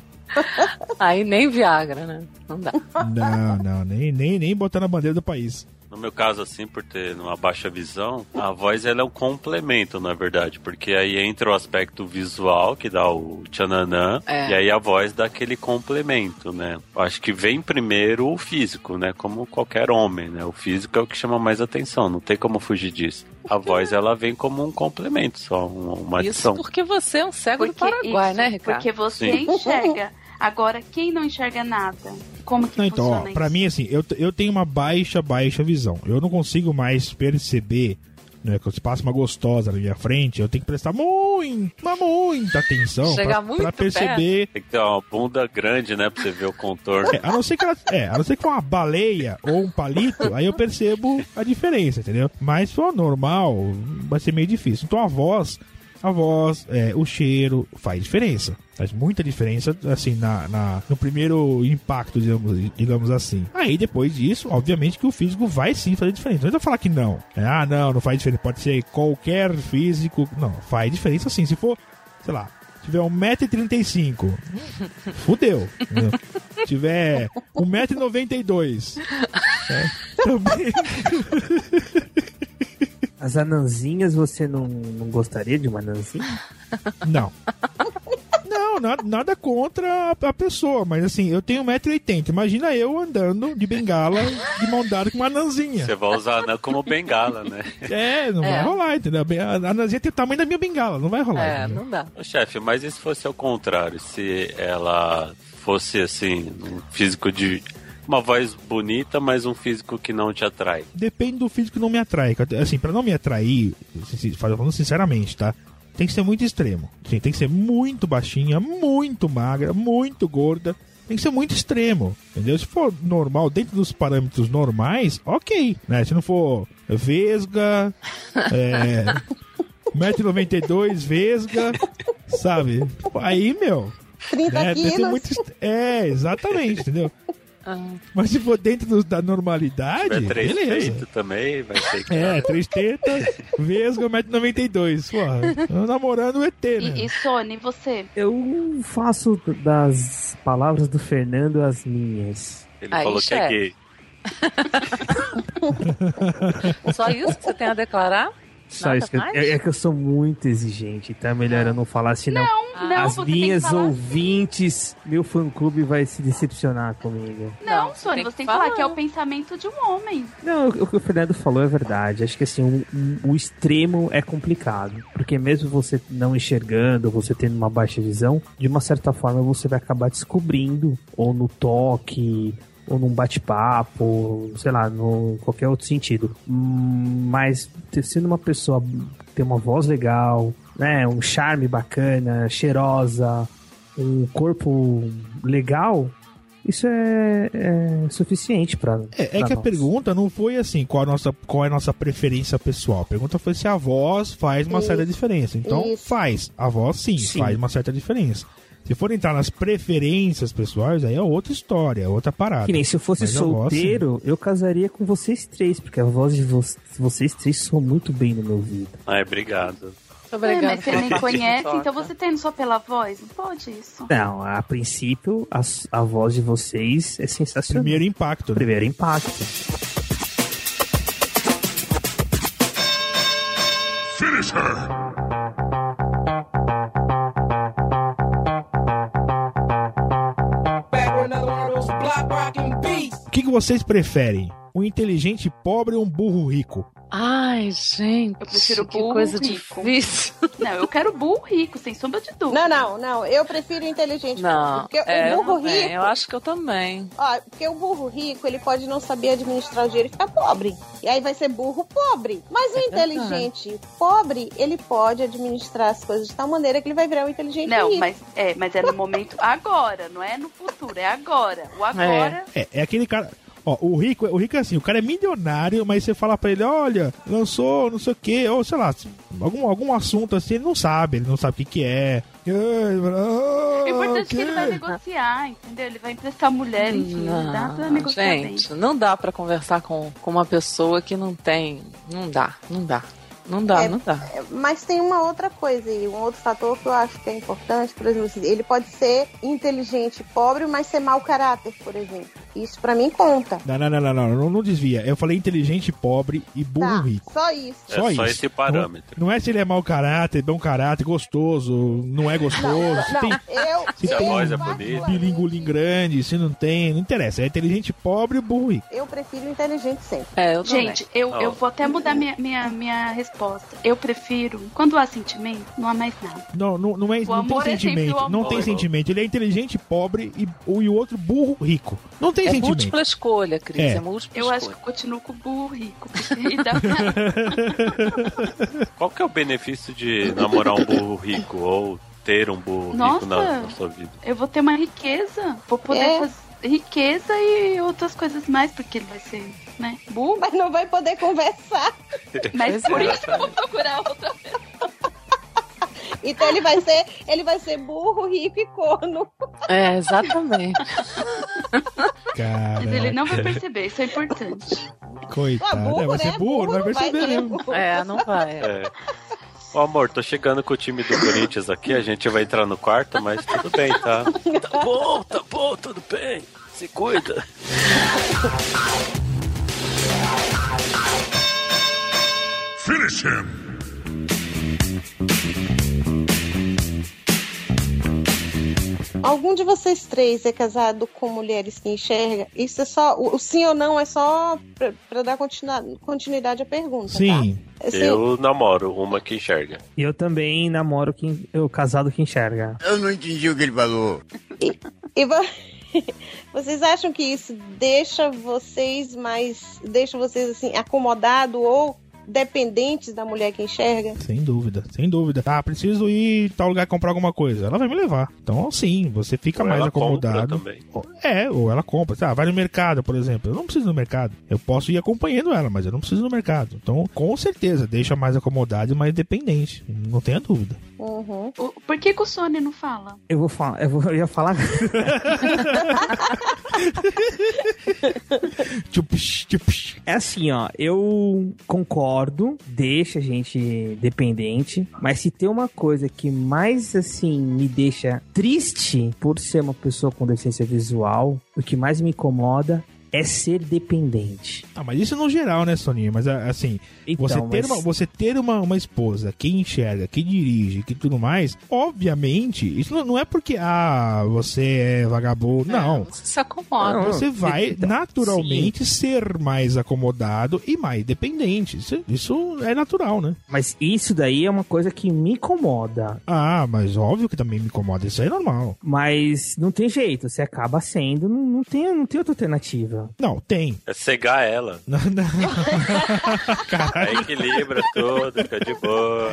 Aí nem Viagra, né? Não dá. Não, não, nem, nem, nem botar na bandeira do país. No meu caso, assim, por ter uma baixa visão, a voz ela é um complemento, na verdade, porque aí entra o aspecto visual, que dá o tchananã, É. e aí a voz dá aquele complemento, né? Acho que vem primeiro o físico, né? Como qualquer homem, né? O físico é o que chama mais atenção, não tem como fugir disso. A voz, ela vem como um complemento, só um- uma Isso adição. porque você é um cego do Porque Paraguai, isso, né, Ricardo? Porque você Sim. enxerga. Agora, quem não enxerga nada? Como que Não, então, funciona ó, isso? pra mim, assim, eu, eu tenho uma baixa, baixa visão. Eu não consigo mais perceber, né, que se passa uma gostosa na minha frente, eu tenho que prestar muito, mas muita atenção Chegar pra, muito pra perceber. Tem que ter uma bunda grande, né? Pra você ver o contorno. É, a não ser que ela, é, a não ser que for uma baleia ou um palito, aí eu percebo a diferença, entendeu? Mas se for normal, vai ser meio difícil. Então a voz, a voz, é, o cheiro faz diferença. Faz muita diferença, assim, na, na- no primeiro impacto, digamos, digamos assim. Aí depois disso, obviamente que o físico vai sim fazer diferença. Não adianta falar que não. É, ah, não, não faz diferença. Pode ser qualquer físico. Não, faz diferença sim. Se for, sei lá, tiver 1,35m, fudeu. Se tiver 1,92m, é, também. As anãzinhas, você não, não gostaria de uma anãzinha? Não. Não, nada, nada contra a, a pessoa, mas assim, eu tenho 1,80m. Imagina eu andando de bengala de mão dada com uma anãzinha. Você vai usar né, como bengala, né? É, não É. vai rolar, entendeu? A a anãzinha tem o tamanho da minha bengala, não vai rolar. É, entendeu? não dá. Ô, chefe, mas e se fosse ao contrário? Se ela fosse, assim, um físico de... Uma voz bonita, mas um físico que não te atrai. Depende do físico que não me atrai. Assim, pra não me atrair, falando sinceramente, tá? Tem que ser muito extremo. Sim, tem que ser muito baixinha, muito magra, muito gorda. Tem que ser muito extremo, entendeu? Se for normal, dentro dos parâmetros normais, ok, né? Se não for vesga, é, 1,92m, vesga, sabe? Aí, meu... 30 né, tem que ser quilos. muito est- É, exatamente, entendeu? Mas se for dentro do- da normalidade, tiver três beleza. também, vai ser... É, três tetas, vesga, 1,92m. Porra, eu namorando o ET, né? E, e Sony, você? Eu faço das palavras do Fernando as minhas. Ele Aí, falou que é chefe. gay. Só isso que você tem a declarar? Só isso que eu- é, é que eu sou muito exigente, então é melhor eu não falar assim, não. Não, não, As minhas ouvintes, meu fã-clube vai se decepcionar comigo. Não, Não, Sony, tem você que tem que falar que é o pensamento de um homem. Não, o que o Fernando falou é verdade. Acho que assim, o, o- o extremo é complicado. Porque mesmo você não enxergando, você tendo uma baixa visão, de uma certa forma você vai acabar descobrindo, ou no toque, ou num bate-papo, sei lá, no qualquer outro sentido. Hum, Mas ter- sendo uma pessoa ter uma voz legal, né, um charme bacana, cheirosa, um corpo legal, isso é, é suficiente pra. É, é que a nós. pergunta não foi assim, qual, a nossa, qual é a nossa preferência pessoal. A pergunta foi se a voz faz uma Isso. certa diferença. Então, Isso. faz. A voz, sim, Sim. faz uma certa diferença. Se for entrar nas preferências pessoais, aí é outra história, é outra parada. Que nem se eu fosse Mas a voz, sim. solteiro, eu casaria com vocês três, porque a voz de vo vocês três soa muito bem no meu ouvido. Ai, obrigado. Obrigada é, mas você nem conhece, então você tendo só pela voz, não pode isso. Não, a princípio, a, a voz de vocês é sensacional. Primeiro impacto. né? Primeiro impacto. Finish her! Vocês preferem? Um inteligente pobre ou um burro rico? Ai, gente. Eu prefiro que burro coisa rico. difícil. Não, eu quero burro rico, sem sombra de dúvida. Não, não, não. Eu prefiro inteligente. Não, Porque é, o eu burro também, rico. eu acho que eu também. Ó, porque o burro rico, ele pode não saber administrar o dinheiro e ficar pobre. E aí vai ser burro pobre. Mas o É inteligente pobre, ele pode administrar as coisas de tal maneira que ele vai virar um inteligente Não, rico. mas é, mas é no momento agora, não é no futuro, é agora. O agora. É, é aquele cara. Ó, o rico, o rico é assim, o cara é milionário, mas você fala pra ele, olha, lançou não sei o que, ou sei lá, algum, algum assunto assim, ele não sabe, ele não sabe o que, que é, O importante é que ele vai negociar, entendeu? Ele vai emprestar mulher, enfim, dá pra Não, negociar bem. gente, não dá pra conversar com, com uma pessoa que não tem. Não dá, não dá. Não dá, É, não dá. Mas tem uma outra coisa aí, um outro fator que eu acho que é importante, por exemplo, assim, ele pode ser inteligente e pobre, mas ser mau caráter, por exemplo. Isso pra mim conta. Não, não, não, não, não, não, não desvia. Eu falei inteligente, pobre e burro Tá, rico. só isso. É só esse parâmetro. Não, não é se ele é mau caráter, bom caráter, gostoso, não é gostoso. se tem, eu, se Se a tem voz é um bonita. bilingulim grande, se não tem, não interessa. É inteligente, pobre e burro rico. eu prefiro inteligente sempre. É, eu Gente, eu, Não. eu vou até mudar minha, minha, minha resposta. Eu prefiro, quando há sentimento, não há mais nada. Não, não, não, é, O não tem é sentimento. o não tem sentimento. Ele é inteligente, pobre e o, e o outro burro, rico. Não tem É sentimento. múltipla escolha, Cris. É. É, múltipla Eu acho que escolha. eu continuo com o burro rico. Dá pra... Qual que é o benefício de namorar um burro rico ou ter um burro rico Nossa. na, na sua vida? Eu vou ter uma riqueza. Vou poder É. fazer riqueza e outras coisas mais, porque ele vai ser, né, burro. Mas não vai poder conversar. Mas por isso que eu vou procurar outra Então ele vai ser, ele vai ser burro, rico e corno. É, exatamente. Cara, Mas ele não vai perceber, isso é importante. coitado. Ah, burro, é, vai né? ser burro, não vai Burro perceber ser mesmo. burro. É, não vai. É. Ô amor, tô chegando com o time do Corinthians aqui, a gente vai entrar no quarto, mas tudo bem, tá? Tá bom, tá bom, tudo bem. Se cuida. Finish him. Algum de vocês três é casado com mulheres que enxerga? Isso é só. O, o sim ou não é só pra, pra dar continua- continuidade à pergunta. Sim. Tá? Assim, Eu namoro uma que enxerga. E eu também namoro quem, o casado que enxerga. Eu não entendi o que ele falou. E vo- vocês acham que isso deixa vocês mais. deixa vocês assim, acomodados ou dependentes da mulher que enxerga? Sem dúvida, sem dúvida. Ah, preciso ir em tal lugar comprar alguma coisa. Ela vai me levar. Então, sim, você fica Ou mais ela acomodado. É, ou ela compra. Ah, vai no mercado, por exemplo. Eu não preciso ir no mercado. Eu posso ir acompanhando ela, mas eu não preciso ir no mercado. Então, com certeza, deixa mais acomodado e mais dependente. Não tenha dúvida. Uhum. O- por que, que o Sony não fala? Eu vou falar, eu, vou, eu ia falar. É assim, ó, eu concordo, deixa a gente dependente, mas se tem uma coisa que mais assim me deixa triste por ser uma pessoa com deficiência visual, o que mais me incomoda é ser dependente. Ah, mas isso no geral, né, Soninha? Mas assim, Então, você ter, mas- uma, você ter uma, uma esposa que enxerga, que dirige, que tudo mais, obviamente, isso não, não é porque, ah, você é vagabundo. Não. Você se acomoda. Não, Você vai então, naturalmente ser mais acomodado e mais dependente. Isso, isso é natural, né? Mas isso daí é uma coisa que me incomoda. Ah, mas óbvio que também me incomoda. Isso é normal. Mas não tem jeito, você acaba sendo, não, não, tem, não tem outra alternativa. Não, tem. É cegar ela. Não, não. Aí equilibra tudo, fica de boa.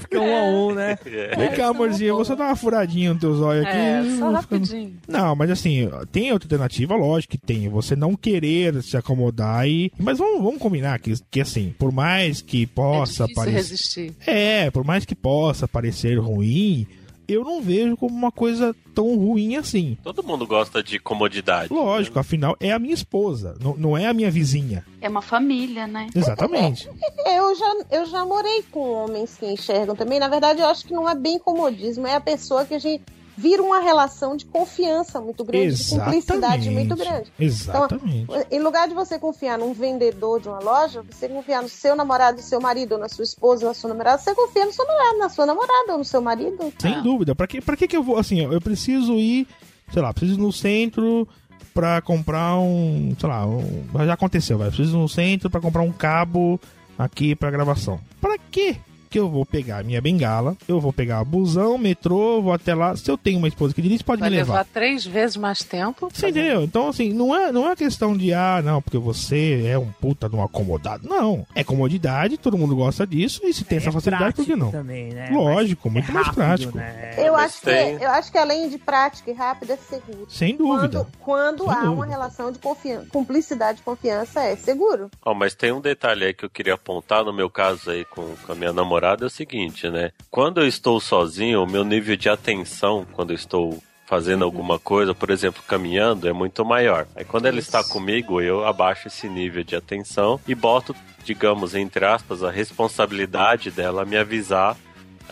Fica um a um, né? É. Vem cá, amorzinho, eu vou só dar uma furadinha no teus olhos aqui. É, só ficando- rapidinho. Não, mas assim, tem outra alternativa, lógico que tem. Você não querer se acomodar e. Mas vamos, vamos combinar que, que assim, por mais que possa é parecer. resistir. É, por mais que possa parecer ruim, eu não vejo como uma coisa tão ruim assim. Todo mundo gosta de comodidade. Lógico, afinal, é a minha esposa, não, não é a minha vizinha. É uma família, né? Exatamente. Eu já, eu já morei com homens que enxergam também. Na verdade, eu acho que não é bem comodismo, é a pessoa que a gente vira uma relação de confiança muito grande, de cumplicidade muito grande. Exatamente. Então, em lugar de você confiar num vendedor de uma loja, você confiar no seu namorado, no seu marido, ou na sua esposa, na sua namorada, você confia no seu namorado, na sua namorada ou no seu marido. Sem dúvida. Pra que, pra que que eu vou, assim, eu preciso ir, sei lá, preciso ir no centro pra comprar um, sei lá, um, já aconteceu, vai, preciso ir no centro pra comprar um cabo aqui pra gravação. Pra quê? Que eu vou pegar a minha bengala, eu vou pegar o busão, metrô, vou até lá. Se eu tenho uma esposa que dirige, pode Vai me levar levar. três vezes mais tempo. Você entendeu? Então, assim, não é, não é questão de, ah, não, porque você é um puta de um acomodado. Não. É comodidade, todo mundo gosta disso, e se tem essa facilidade, por que não? Também, né? Lógico, muito mais rápido, prático. né? Eu mas acho, tem- que, eu acho que além de prática e rápido, é seguro. Sem dúvida. Quando, quando Sem há dúvida. uma relação de confiança, cumplicidade e confiança, é seguro. Ó, mas tem um detalhe aí que eu queria apontar no meu caso aí com, com a minha namorada namorada é o seguinte, né? Quando eu estou sozinho, o meu nível de atenção, quando eu estou fazendo alguma coisa, por exemplo, caminhando, é muito maior. Aí quando ela está comigo, eu abaixo esse nível de atenção e boto, digamos, entre aspas, a responsabilidade dela me avisar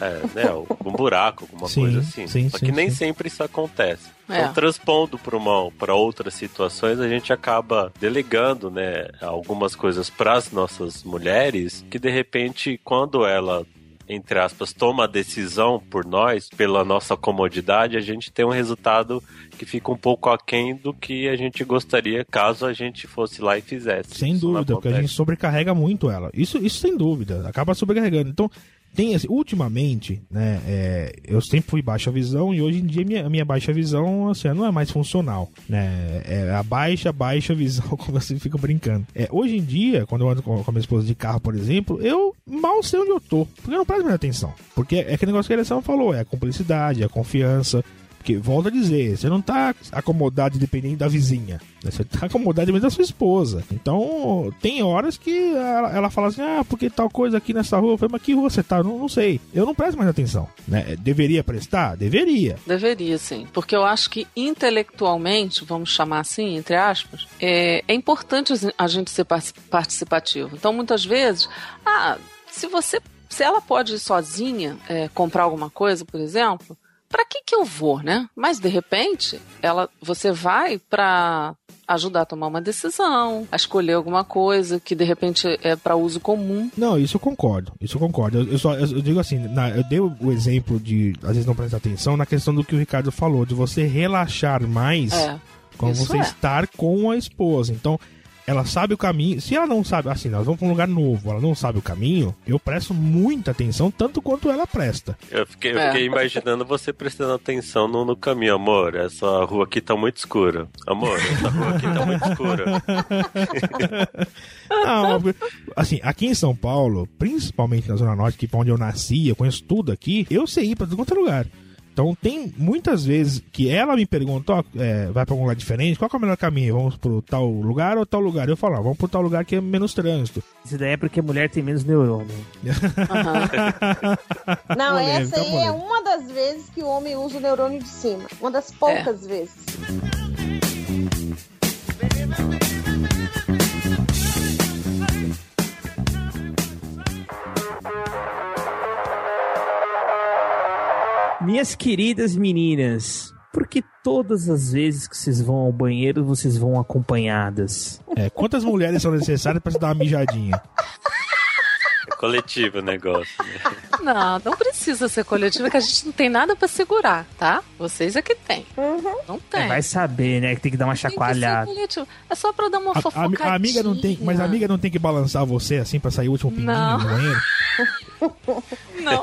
é, né, algum buraco, alguma Sim, coisa assim. sim, Só sim, que nem sim. sempre isso acontece. É. Então, transpondo para uma para outras situações, a gente acaba delegando, né, algumas coisas para as nossas mulheres que de repente, quando ela entre aspas, toma a decisão por nós, pela nossa comodidade, a gente tem um resultado que fica um pouco aquém do que a gente gostaria caso a gente fosse lá e fizesse. Sem dúvida, porque a gente sobrecarrega muito ela. Isso, isso sem dúvida, acaba sobrecarregando. Então, tem ultimamente, né, é, eu sempre fui baixa visão e hoje em dia minha, minha baixa visão assim, não é mais funcional, né? É a baixa, baixa visão, como você fica brincando. É, hoje em dia, quando eu ando com, com a minha esposa de carro, por exemplo, eu mal sei onde eu tô, porque eu não presto mais atenção. Porque é aquele negócio que a eleição falou, é a cumplicidade, é a confiança. Porque, volto a dizer, você não tá acomodado independente da vizinha. né? Você tá acomodado independente da sua esposa. Então, tem horas que ela, ela fala assim, ah, porque tal coisa aqui nessa rua. Eu falei, mas que rua você tá? Não, não sei. Eu não presto mais atenção. Né? Deveria prestar? Deveria. Deveria, sim. Porque eu acho que intelectualmente, vamos chamar assim, entre aspas, é, é importante a gente ser par- participativo. Então, muitas vezes, ah, se você. Se ela pode ir sozinha é, comprar alguma coisa, por exemplo, para que que eu vou, né? Mas de repente, ela, você vai para ajudar a tomar uma decisão, a escolher alguma coisa que de repente é para uso comum. Não, isso eu concordo. Isso eu concordo. Eu, eu só, eu digo assim, na- eu dei o exemplo de, às vezes, não prestar atenção na questão do que o Ricardo falou, de você relaxar mais É, quando você é. estar com a esposa. Então, ela sabe o caminho. Se ela não sabe, assim, nós vamos pra um lugar novo, ela não sabe o caminho, eu presto muita atenção, tanto quanto ela presta. Eu fiquei, eu É. fiquei imaginando você prestando atenção no, no caminho, amor. Essa rua aqui tá muito escura. Amor, essa rua aqui tá muito escura. Não, assim, aqui em São Paulo, principalmente na Zona Norte, que é onde eu nasci, eu conheço tudo aqui, eu sei ir pra tudo quanto é lugar. Então tem muitas vezes que ela me pergunta, ó, é, vai pra algum lugar diferente, qual que é o melhor caminho? Vamos pro tal lugar ou tal lugar? Eu falo, ó, vamos pro tal lugar que é menos trânsito. Isso daí é porque a mulher tem menos neurônio. Não, Polêmica, essa aí é polêmica. uma das vezes que o homem usa o neurônio de cima. Uma das poucas vezes. Minhas queridas meninas, por que todas as vezes que vocês vão ao banheiro, vocês vão acompanhadas? É, quantas mulheres são necessárias pra se dar uma mijadinha? É coletivo o negócio. Né? Não, não precisa ser coletivo, que a gente não tem nada pra segurar, tá? Vocês é que tem. Não tem. É, vai saber, né? Que tem que dar uma Tem que ser chacoalhada. É só pra dar uma A, a, fofocadinha. a amiga não tem, mas a amiga não tem que balançar você assim pra sair o último pinguinho Não. no banheiro? Não.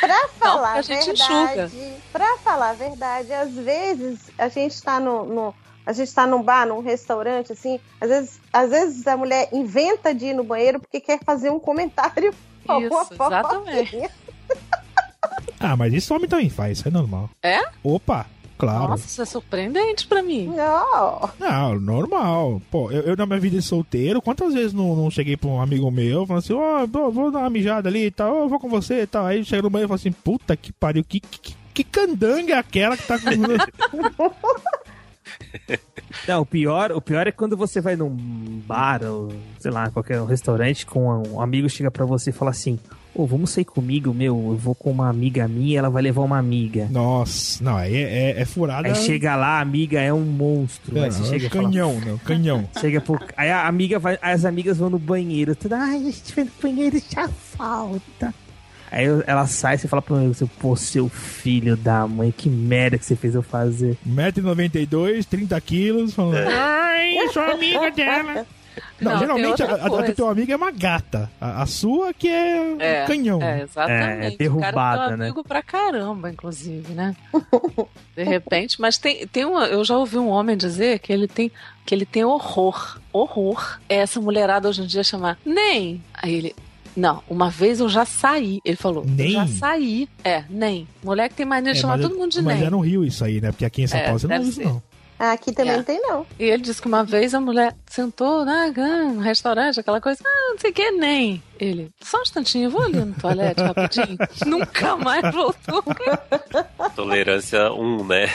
Pra falar a a gente verdade, pra falar a verdade, às vezes a gente tá no, no- a gente tá num bar, num restaurante, assim, às vezes, às vezes a mulher inventa de ir no banheiro porque quer fazer um comentário. alguma Isso, exatamente. Ah, mas isso homem também faz, isso é normal. É? Opa, claro. Nossa, isso é surpreendente pra mim. Não. Não, normal. Pô, eu, eu na minha vida de solteiro, quantas vezes não, não cheguei pra um amigo meu falando assim, ó, vou, vou dar uma mijada ali e tal, eu vou com você e tal. Aí chega no banheiro e fala assim, puta que pariu, que, que, que candanga é aquela que tá com. Não, o pior, o pior é quando você vai num bar ou, sei lá, qualquer restaurante com um amigo chega pra você e fala assim: Ô, vamos sair comigo, meu, eu vou com uma amiga minha, ela vai levar uma amiga. Nossa, não, aí é, é, é furada. Aí chega lá, a amiga é um monstro. É, aí você chega e fala- canhão, não, canhão. Chega pro... Aí a amiga vai, as amigas vão no banheiro. Tudo, Ai, a gente vai no banheiro já falta. Aí ela sai e você fala pro meu amigo, pô, seu filho da mãe, que merda que você fez eu fazer. 1,92m, 30 quilos, falando. Ai, eu sou amiga dela. Não, Não, geralmente a, a, a do teu amigo é uma gata. A, a sua que é, É, canhão. É, exatamente. É, o cara derrubada, tem um né? amigo pra caramba, inclusive, né? De repente, mas tem, tem uma. Eu já ouvi um homem dizer que ele tem que ele tem horror. Horror. É essa mulherada hoje em dia chamar nem. Aí ele. Não, uma vez eu já saí. Ele falou, Nem? já saí. É, nem. Mulher que tem mania de É, chamar mas todo é- mundo de Mas nem. é no Rio isso aí, né? Porque aqui em São É, Paulo você não usa isso, ser. não. Aqui também É. não tem, não. E ele disse que uma vez a mulher sentou né, no restaurante, aquela coisa, ah, não sei o que, nem. Ele, só um instantinho, eu vou ali no toalete rapidinho. Nunca mais voltou. Tolerância 1, né?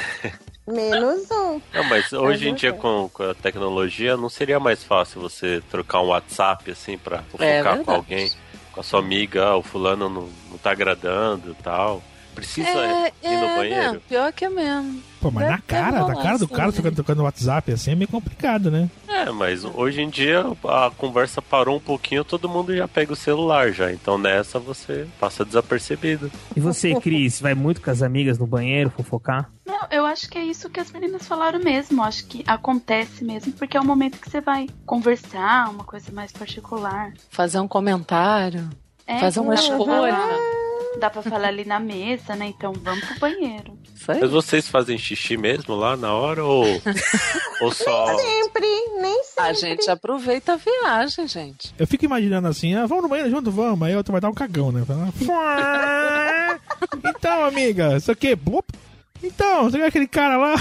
Menos um. Não, mas hoje em dia com, com a tecnologia não seria mais fácil você trocar um WhatsApp assim pra fofocar É com alguém, com a sua amiga, ah, o fulano não, não tá agradando e tal. Precisa ir no banheiro? né, pior que é mesmo. Pô, mas Deve na cara, na cara do cara né? ficando tocando WhatsApp assim é meio complicado, né? É, mas hoje em dia a conversa parou um pouquinho, todo mundo já pega o celular já. Então nessa você passa desapercebido. E você, Cris, vai muito com as amigas no banheiro fofocar? Não, eu acho que é isso que as meninas falaram mesmo. Acho que acontece mesmo, porque é o momento que você vai conversar, uma coisa mais particular. Fazer um comentário, É, fazer uma escolha. falar- Dá pra falar ali na mesa, né? Então vamos pro banheiro. Mas vocês fazem xixi mesmo lá na hora ou, ou só. Sempre, nem sempre. A gente aproveita a viagem, gente. Eu fico imaginando assim, ah, vamos no banheiro junto, vamos. Aí outro vai dar um cagão, né? "Fuá". então, amiga, isso aqui, blop. Então, você viu aquele cara lá?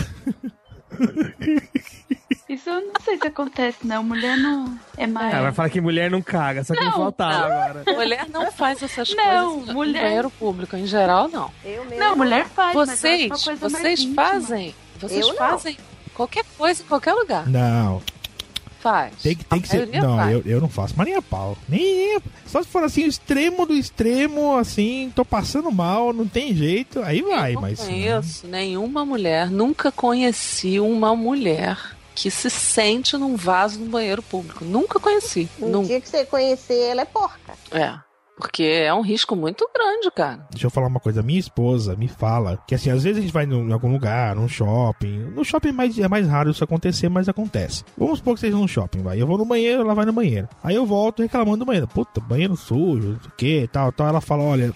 Isso eu não sei se acontece, não. Mulher não é mais. Vai falar que mulher não caga, só que não, Não, faltava não. agora. Mulher não faz essas Não, coisas mulher- no banheiro público, em geral, não. Eu mesmo. Não, mulher faz. eu Vocês, uma coisa mais vocês fazem, vocês Eu não. fazem qualquer coisa em qualquer lugar. Não, Faz. tem que, tem que ser. Não, faz. eu, eu não faço, mas nem a pau. Nem, nem a- Só se for assim, o extremo do extremo, assim, tô passando mal, não tem jeito, aí vai, não mas. conheço nenhuma mulher, nunca conheci uma mulher que se sente num vaso no banheiro público. Nunca conheci. Um Nunca. dia que você conhecer, ela é porca. É. Porque é um risco muito grande, cara. Deixa eu falar uma coisa, minha esposa me fala que assim, às vezes a gente vai em algum lugar, num shopping. No shopping é mais, é mais raro isso acontecer, mas acontece. Vamos supor que seja num shopping, vai. Eu vou no banheiro, ela vai no banheiro. Aí eu volto reclamando do banheiro. Puta, banheiro sujo, não sei o que, tal, tal. Ela fala, olha,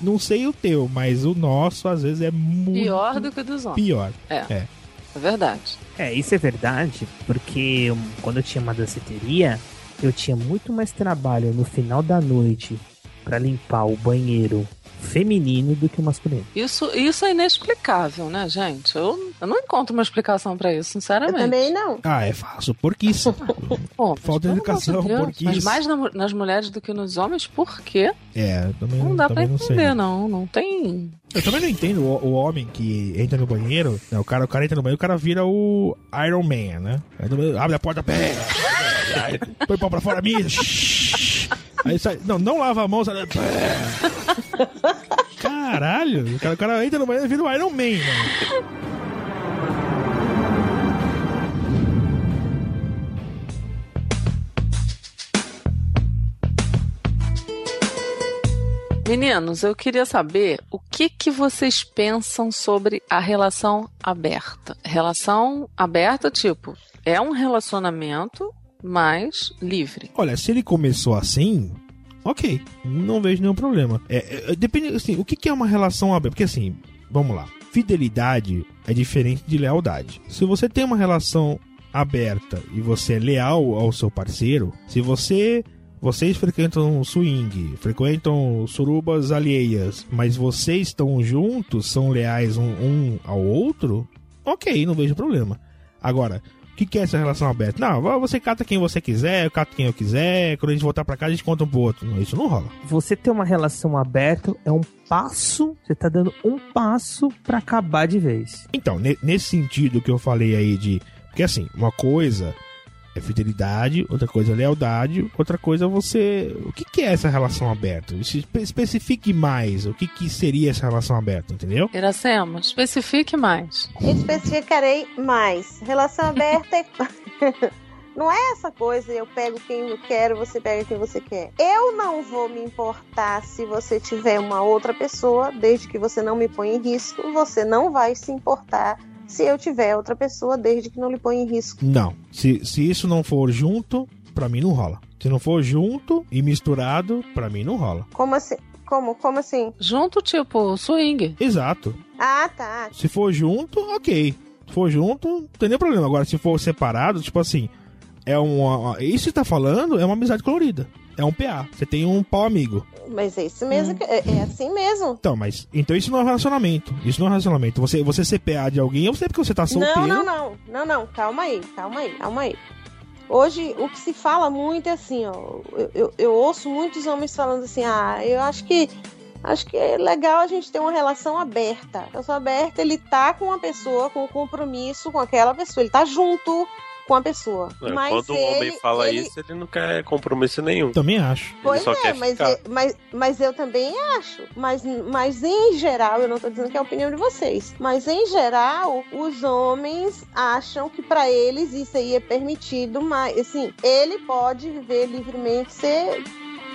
não sei o teu, mas o nosso às vezes é muito Pior do que o dos homens. pior. É. É. É verdade. É, isso é verdade, porque quando eu tinha uma danceteria, eu tinha muito mais trabalho no final da noite pra limpar o banheiro feminino do que o masculino. Isso, isso é inexplicável, né, gente? Eu, eu não encontro uma explicação pra isso, Eu sinceramente. também não. Ah, é fácil, porquice. Pô, mas Falta de educação, de Deus, porquice. Mas mais na nas mulheres do que nos homens, por quê? É, eu também Não dá pra também não sei. entender, não. Não tem. Eu também não entendo o, o homem que entra no banheiro, né, o, cara, o cara entra no banheiro, o cara vira o Iron Man, né? Abre a porta, pega, aí, põe o pau pra fora, mija, shhh. Aí sai, não, não lava a mão, sai. Caralho, o cara, o cara entra no banheiro e vira o Iron Man, mano. Meninos, eu queria saber o que, que vocês pensam sobre a relação aberta. Relação aberta, tipo, é um relacionamento, mas livre. Olha, se ele começou assim, ok, não vejo nenhum problema. É, é, depende, assim, o que, que é uma relação aberta? Porque assim, vamos lá, fidelidade é diferente de lealdade. Se você tem uma relação aberta e você é leal ao seu parceiro, se você vocês frequentam swing, frequentam surubas alheias, mas vocês estão juntos, são leais um, um ao outro, ok, não vejo problema. Agora, o que, que é essa relação aberta? Não, você cata quem você quiser, eu cato quem eu quiser, quando a gente voltar pra casa a gente conta um pro outro. Não, isso não rola. Você ter uma relação aberta é um passo, você tá dando um passo pra acabar de vez. Então, ne- nesse sentido que eu falei aí de. Porque assim, uma coisa é fidelidade, outra coisa é lealdade, outra coisa é você. O que, que é essa relação aberta? Especifique mais o que, que seria essa relação aberta, entendeu? Iracema, especifique mais. Especificarei mais. Relação aberta é. Não é essa coisa, eu pego quem eu quero, você pega quem você quer. Eu não vou me importar se você tiver uma outra pessoa, desde que você não me põe em risco. Você não vai se importar se eu tiver outra pessoa, desde que não lhe põe em risco. Não. Se, se isso não for junto, pra mim não rola. Se não for junto e misturado, pra mim não rola. Como assim? Como? Como assim? Junto, tipo, swing. Exato. Ah, tá. Se for junto, ok. Se for junto, não tem nenhum problema. Agora, se for separado, tipo assim, é uma. Isso que você tá falando é uma amizade colorida. É um PA. Você tem um pau amigo. Mas é isso mesmo, que- é, é assim mesmo. Então, mas. Então isso não é um relacionamento. Isso não é um relacionamento. Você, você ser PA de alguém, eu sei porque você tá solteiro. Não, não, não, não, não, calma aí, calma aí, calma aí. Hoje, o que se fala muito é assim, ó. Eu, eu, eu ouço muitos homens falando assim, ah, eu acho que. Acho que é legal a gente ter uma relação aberta. A relação aberta, ele tá com uma pessoa, com um compromisso com aquela pessoa, ele tá junto com a pessoa. É, Mas Quando um ele, homem fala ele- isso, ele não quer compromisso nenhum. Também acho. Pois ele só é, quer mas, ficar. é- mas, mas eu também acho. Mas, mas em geral, eu não tô dizendo que é a opinião de vocês, mas em geral, os homens acham que pra eles isso aí é permitido, mas assim, ele pode viver livremente, ser,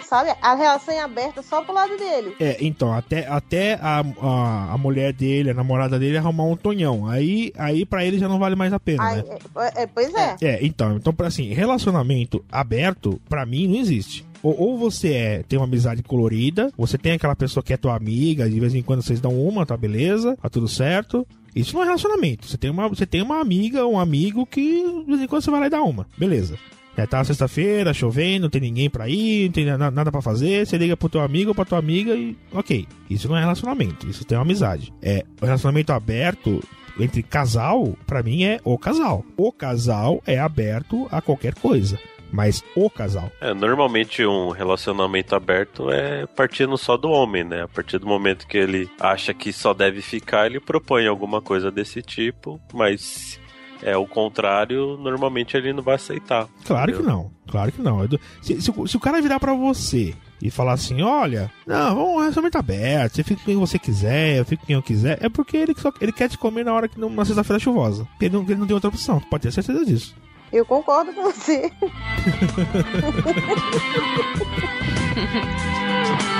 sabe, a relação é aberta só pro lado dele. É, então, até, até a, a, a mulher dele, a namorada dele, arrumar um tonhão. Aí, aí pra ele já não vale mais a pena, Aí, né? é, é, pois é. É, então, então assim, relacionamento aberto, pra mim, não existe. Ou, você é, tem uma amizade colorida, você tem aquela pessoa que é tua amiga, de vez em quando vocês dão uma, tá beleza, tá tudo certo. Isso não é relacionamento. Você tem uma, você tem uma amiga um amigo que de vez em quando você vai lá e dá uma. Beleza. É, tá sexta-feira, chovendo, não tem ninguém pra ir, não tem na- nada pra fazer, você liga pro teu amigo ou pra tua amiga e. Ok. Isso não é relacionamento, isso tem uma amizade. É, o relacionamento aberto entre casal, pra mim, é o casal. O casal é aberto a qualquer coisa. Mas o casal. É, normalmente um relacionamento aberto é partindo só do homem, né? A partir do momento que ele acha que só deve ficar, ele propõe alguma coisa desse tipo, mas é o contrário, normalmente ele não vai aceitar. Claro que não, claro que não. Se, se o- se o cara virar pra você e falar assim, olha, não, vamos um relacionamento aberto, você fica com quem você quiser, eu fico com quem eu quiser, é porque ele, só, ele quer te comer na hora que não, na sexta-feira chuvosa. Ele não, ele não tem outra opção, pode ter certeza disso. Eu concordo com você.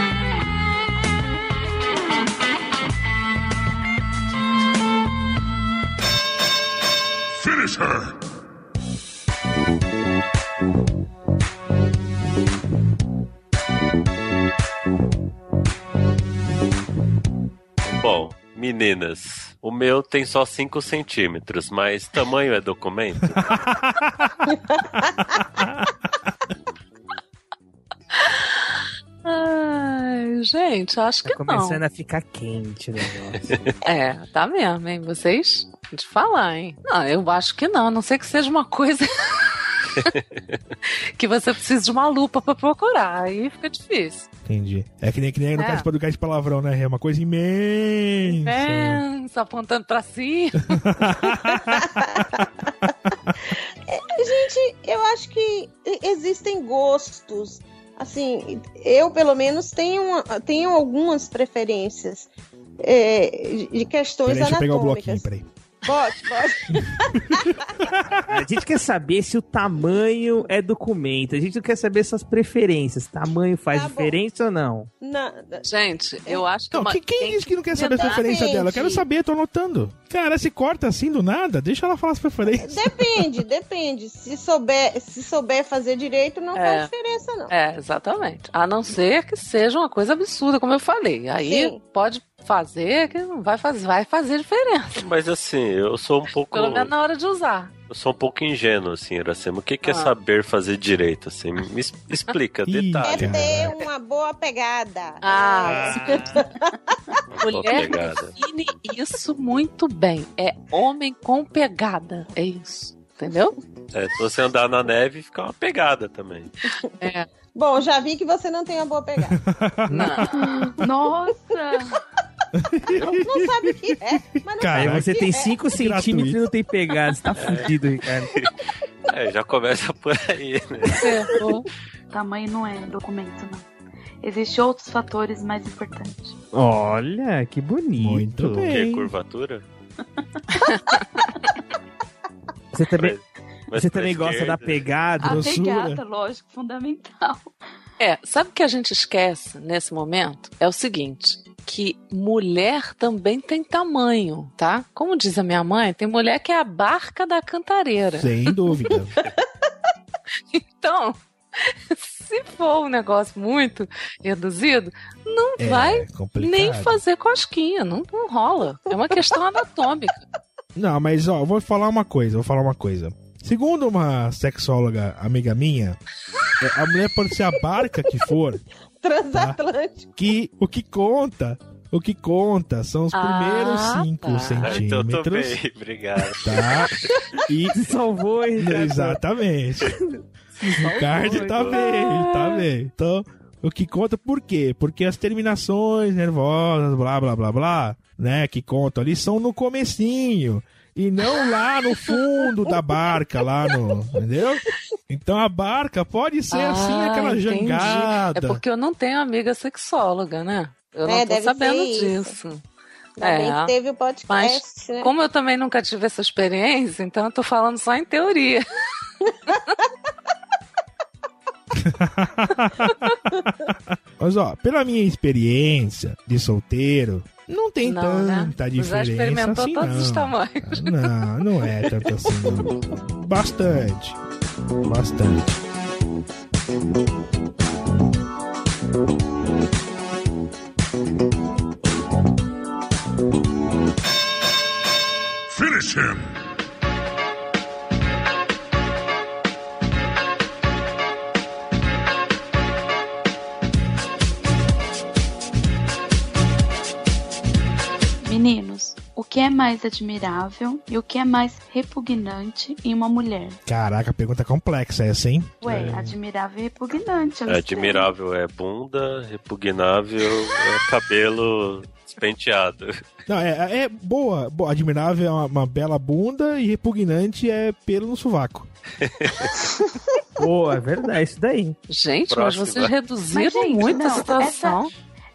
Finish her! Bom, meninas, o meu tem só 5 centímetros, mas tamanho é documento? Ai, gente, acho que Tá começando não. a ficar quente o negócio. É, tá mesmo, hein? Vocês? Te falar, hein? Não, eu acho que não, a não ser que seja uma coisa que você precisa de uma lupa pra procurar. Aí fica difícil. Entendi. É que nem, que nem no É. caso do de palavrão, né? É uma coisa imensa. É, só apontando pra cima. Gente, eu acho que existem gostos. Assim, eu pelo menos tenho, uma- tenho algumas preferências é, de questões Peraí, deixa eu pegar o bloquinho, anatômicas. peraí. Pode, pode. A gente quer saber se o tamanho é documento. A gente não quer saber suas preferências. Tamanho faz diferença ou não? Não, Gente, eu acho que. Não, uma- quem, quem disse que não quer saber a preferência dela? Eu quero saber, tô anotando. Cara, se corta assim do nada, deixa ela falar as preferências. Depende, depende. Se souber, se souber fazer direito, não É. faz diferença, não. É, exatamente. A não ser que seja uma coisa absurda, como eu falei. Aí Sim. pode fazer que não vai fazer, vai fazer diferença. Mas assim, eu sou um pouco. Pelo menos na hora de usar. Eu sou um pouco ingênuo, assim, Iracema. O que, que é Ah. saber fazer direito, assim? Me explica, É detalhe. ter uma boa pegada. Ah, Mulher pegada. define isso muito bem. É homem com pegada. É isso. Entendeu? É, se você andar na neve, fica uma pegada também. É. Bom, já vi que você não tem uma boa pegada. Nossa! Não sabe o que é, mas não Aí sabe você tem é. 5 centímetros e não tem pegada. Você tá fudido, Ricardo. É, já começa por aí, né? Tamanho não é documento, não. Existem outros fatores mais importantes. Olha, que bonito. Muito O que? Curvatura? Você também, Mas você pra também gosta da pegada, A grossura? pegada, lógico, fundamental. É, sabe o que a gente esquece nesse momento? É o seguinte. Que mulher também tem tamanho, tá? Como diz a minha mãe, tem mulher que é a barca da cantareira. Sem dúvida. Então, se for um negócio muito reduzido, não É vai complicado. nem fazer cosquinha, não, não rola. É uma questão anatômica. Não, mas ó, eu vou falar uma coisa, vou falar uma coisa. Segundo uma sexóloga amiga minha, A mulher pode ser a barca que for, Transatlântico. que o que conta, o que conta são os primeiros Ah, 5 tá. Então eu tô centímetros. bem, obrigado. Tá? E Se salvou, hein? Exatamente. O card tá bem, tá bem. Então, o que conta por quê? Porque as terminações nervosas, blá blá blá blá, né, que contam ali são no comecinho e não lá no fundo da barca, lá no, entendeu? Então a barca pode ser assim Ah, aquela entendi. jangada. É porque eu não tenho amiga sexóloga, né? Eu É, não tô sabendo disso. Bem que teve o podcast, Mas, né? como eu também nunca tive essa experiência, então eu tô falando só em teoria. Mas ó, pela minha experiência de solteiro, não tem Não, né? tanta Já diferença experimentou assim, todos não. os tamanhos. Não, não é tanto assim. não. Bastante. Bastante. Finish him! Meninos, o que é mais admirável e o que é mais repugnante em uma mulher? Caraca, pergunta complexa essa, hein? Ué, admirável e repugnante. eu É, sei. admirável é bunda, repugnável é cabelo despenteado. Não, é, é boa, boa. Admirável é uma, uma bela bunda e repugnante é pelo no sovaco. Pô, é verdade, isso daí. Gente, Próxima. mas vocês reduziram Mas, gente, muito a não, situação.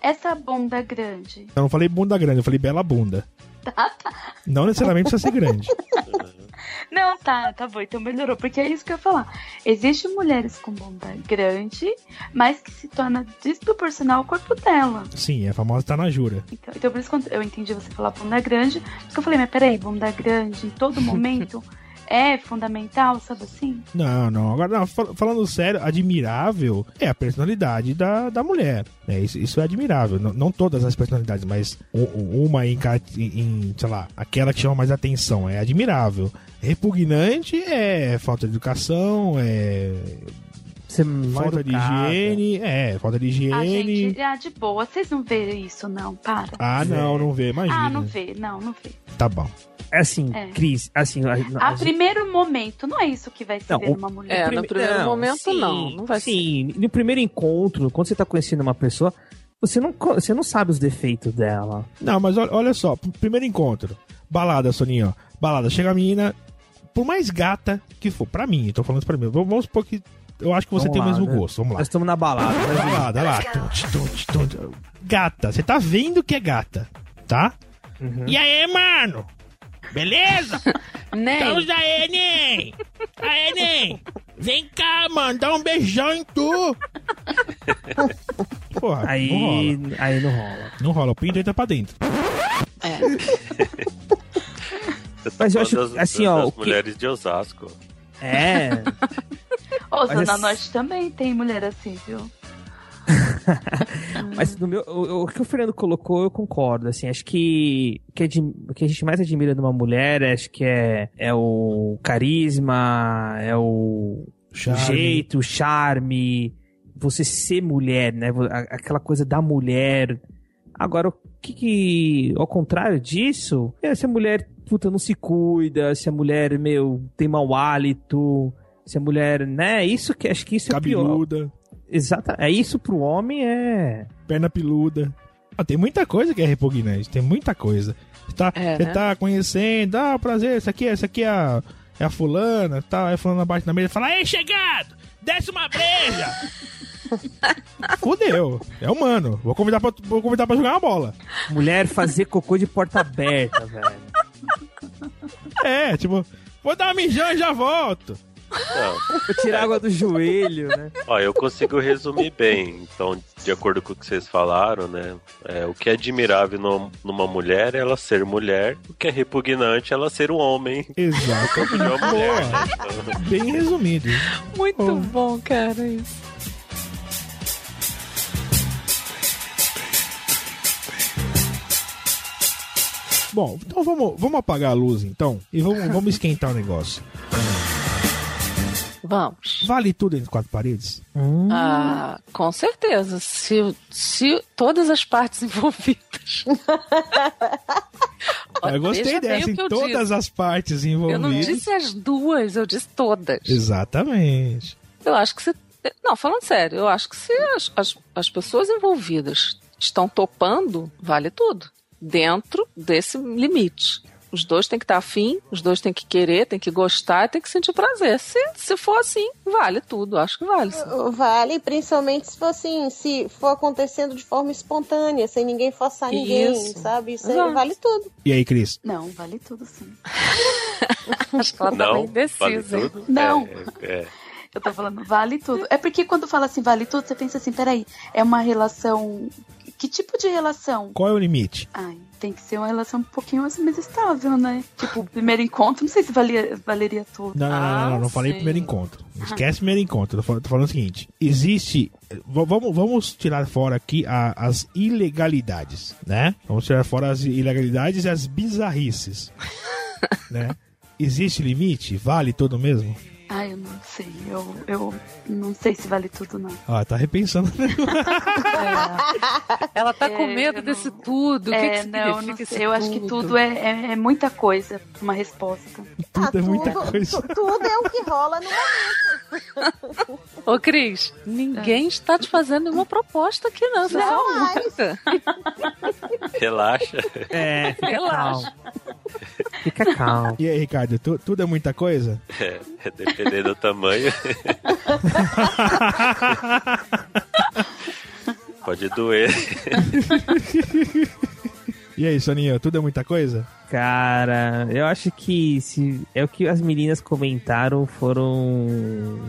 Essa bunda grande. Eu não falei bunda grande, eu falei bela bunda. Tá, tá. Não necessariamente precisa ser grande. Não, tá, tá bom, então melhorou, porque é isso que eu ia falar. Existem mulheres com bunda grande, mas que se torna desproporcional ao corpo dela. Sim, é a famosa tá na jura. Então, então por isso quando eu entendi você falar bunda grande, porque eu falei, mas peraí, bunda grande em todo momento é fundamental, sabe assim? Não, não. Agora, não, fal- falando sério, admirável é a personalidade da, da mulher. É, isso, isso é admirável. Não, não todas as personalidades, mas uma em, em, sei lá, aquela que chama mais atenção é admirável. Repugnante é falta de educação, é falta de educada. higiene, é, falta de Ah, higiene. gente, ah, de boa, vocês não veem isso, não, para. Ah, não, não vê, imagina. Ah, não vê, não, não vê. Tá bom. É assim, É. Cris, assim... A, A a- primeiro momento, não é isso que vai se Não, ver o- numa mulher. É, no prime- primeiro momento sim, não, não vai Sim, no primeiro encontro, quando você tá conhecendo uma pessoa, você não, você não sabe os defeitos dela. Não, mas olha, olha só, pr- primeiro encontro. Balada, Soninho, ó. Balada, chega a menina, por mais gata que for, pra mim, tô falando isso pra mim. Vamos supor que eu acho que você Vamos tem lá, o mesmo né? gosto. Vamos lá. Nós estamos na balada. né? Balada, lá. Gata, você tá vendo que é gata, tá? Uhum. E aí, mano? Beleza? Nem. Então aí, Nen! Aê, Nen! Vem cá, mano, dá um beijão em tu! Porra, não Aí, rola. aí não rola. Não rola, o pinto entra pra dentro. É. Tá Mas eu acho- das, assim, ó, das o que- mulheres de Osasco. É. Ô, Zona Norte também tem mulher assim, viu? Mas no meu, o, o que o Fernando colocou, eu concordo. Assim, acho que o que, que a gente mais admira numa mulher, acho que é, é o carisma, é o Charme. jeito, o charme, você ser mulher, né? Aquela coisa da mulher. Agora, o que, que ao contrário disso, é se a mulher puta não se cuida, se a mulher meu tem mau hálito, se a mulher, né? Isso que acho que isso é pior. Exato, é isso pro homem é perna peluda. Ah, tem muita coisa que é repugnante, tem muita coisa. Você tá, É, você né? tá conhecendo, ah, prazer, essa aqui, essa aqui é a, é a fulana, tá, aí a fulana bate na mesa e fala, ei, chegado, desce uma breja! Fudeu, é humano, vou convidar pra, vou convidar pra jogar uma bola. mulher fazer cocô de porta aberta, velho. É, tipo, vou dar uma mijão e já volto. Não. Tirar água do joelho, né? Ó, eu consigo resumir bem. Então, de acordo com o que vocês falaram, né? é, o que é admirável no- numa mulher é ela ser mulher. O que é repugnante é ela ser um homem. Exato. De uma mulher, né? Então, Bem resumido. Muito Oh. bom, cara, isso. Bom, então vamos, vamos apagar a luz então e vamos, vamos esquentar o negócio. Vamos. Vale tudo entre quatro paredes? Ah, com certeza. Se, se todas as partes envolvidas. Eu gostei dessa, em todas disse. as partes Eu não envolvidas. disse as duas, eu disse todas. Exatamente. Eu acho que se. Não, falando sério, eu acho que se as, as, as pessoas envolvidas estão topando, vale tudo. Dentro desse limite. Os dois têm que estar afim, os dois têm que querer, têm que gostar, têm que sentir prazer. Se, se for assim, vale tudo. Acho que vale. sim. Vale, principalmente se for assim, se for acontecendo de forma espontânea, sem ninguém forçar ninguém, Isso. sabe? Isso aí vale tudo. E aí, Cris? Não, vale tudo sim. Acho que ela tá bem indecisa, vale tudo? Não. É, é. Eu tô falando, vale tudo. É porque quando fala assim, vale tudo, você pensa assim, peraí, é uma relação. Que tipo de relação? Qual é o limite? Ai, tem que ser uma relação um pouquinho mais estável, né? Tipo, o primeiro encontro, não sei se valia, valeria tudo. Não, não, não, não, não, não falei primeiro encontro. Esquece primeiro encontro. Tô, fal- tô falando o seguinte: existe. Vamos, vamos tirar fora aqui a- as ilegalidades, né? Vamos tirar fora as ilegalidades e as bizarrices, né? Existe limite? Vale todo mesmo? Ai, eu não sei. Eu, eu não sei se vale tudo, não. Ah, tá repensando. Ela tá com É, medo eu desse tudo. O que, é, que não, não significa esse sei. Eu acho que tudo é, é, é muita coisa, uma resposta. Tudo é muita tudo, coisa. tu- tudo é o que rola no momento. Ô, Cris, ninguém está te fazendo nenhuma proposta aqui, não. Você Não. Relaxa. É, Relaxa. Fica calmo. E aí, Ricardo, tu- tudo é muita coisa? É, é dependendo do tamanho. Pode doer. E aí, Soninho, tudo é muita coisa? Cara, eu acho que se é o que as meninas comentaram, foram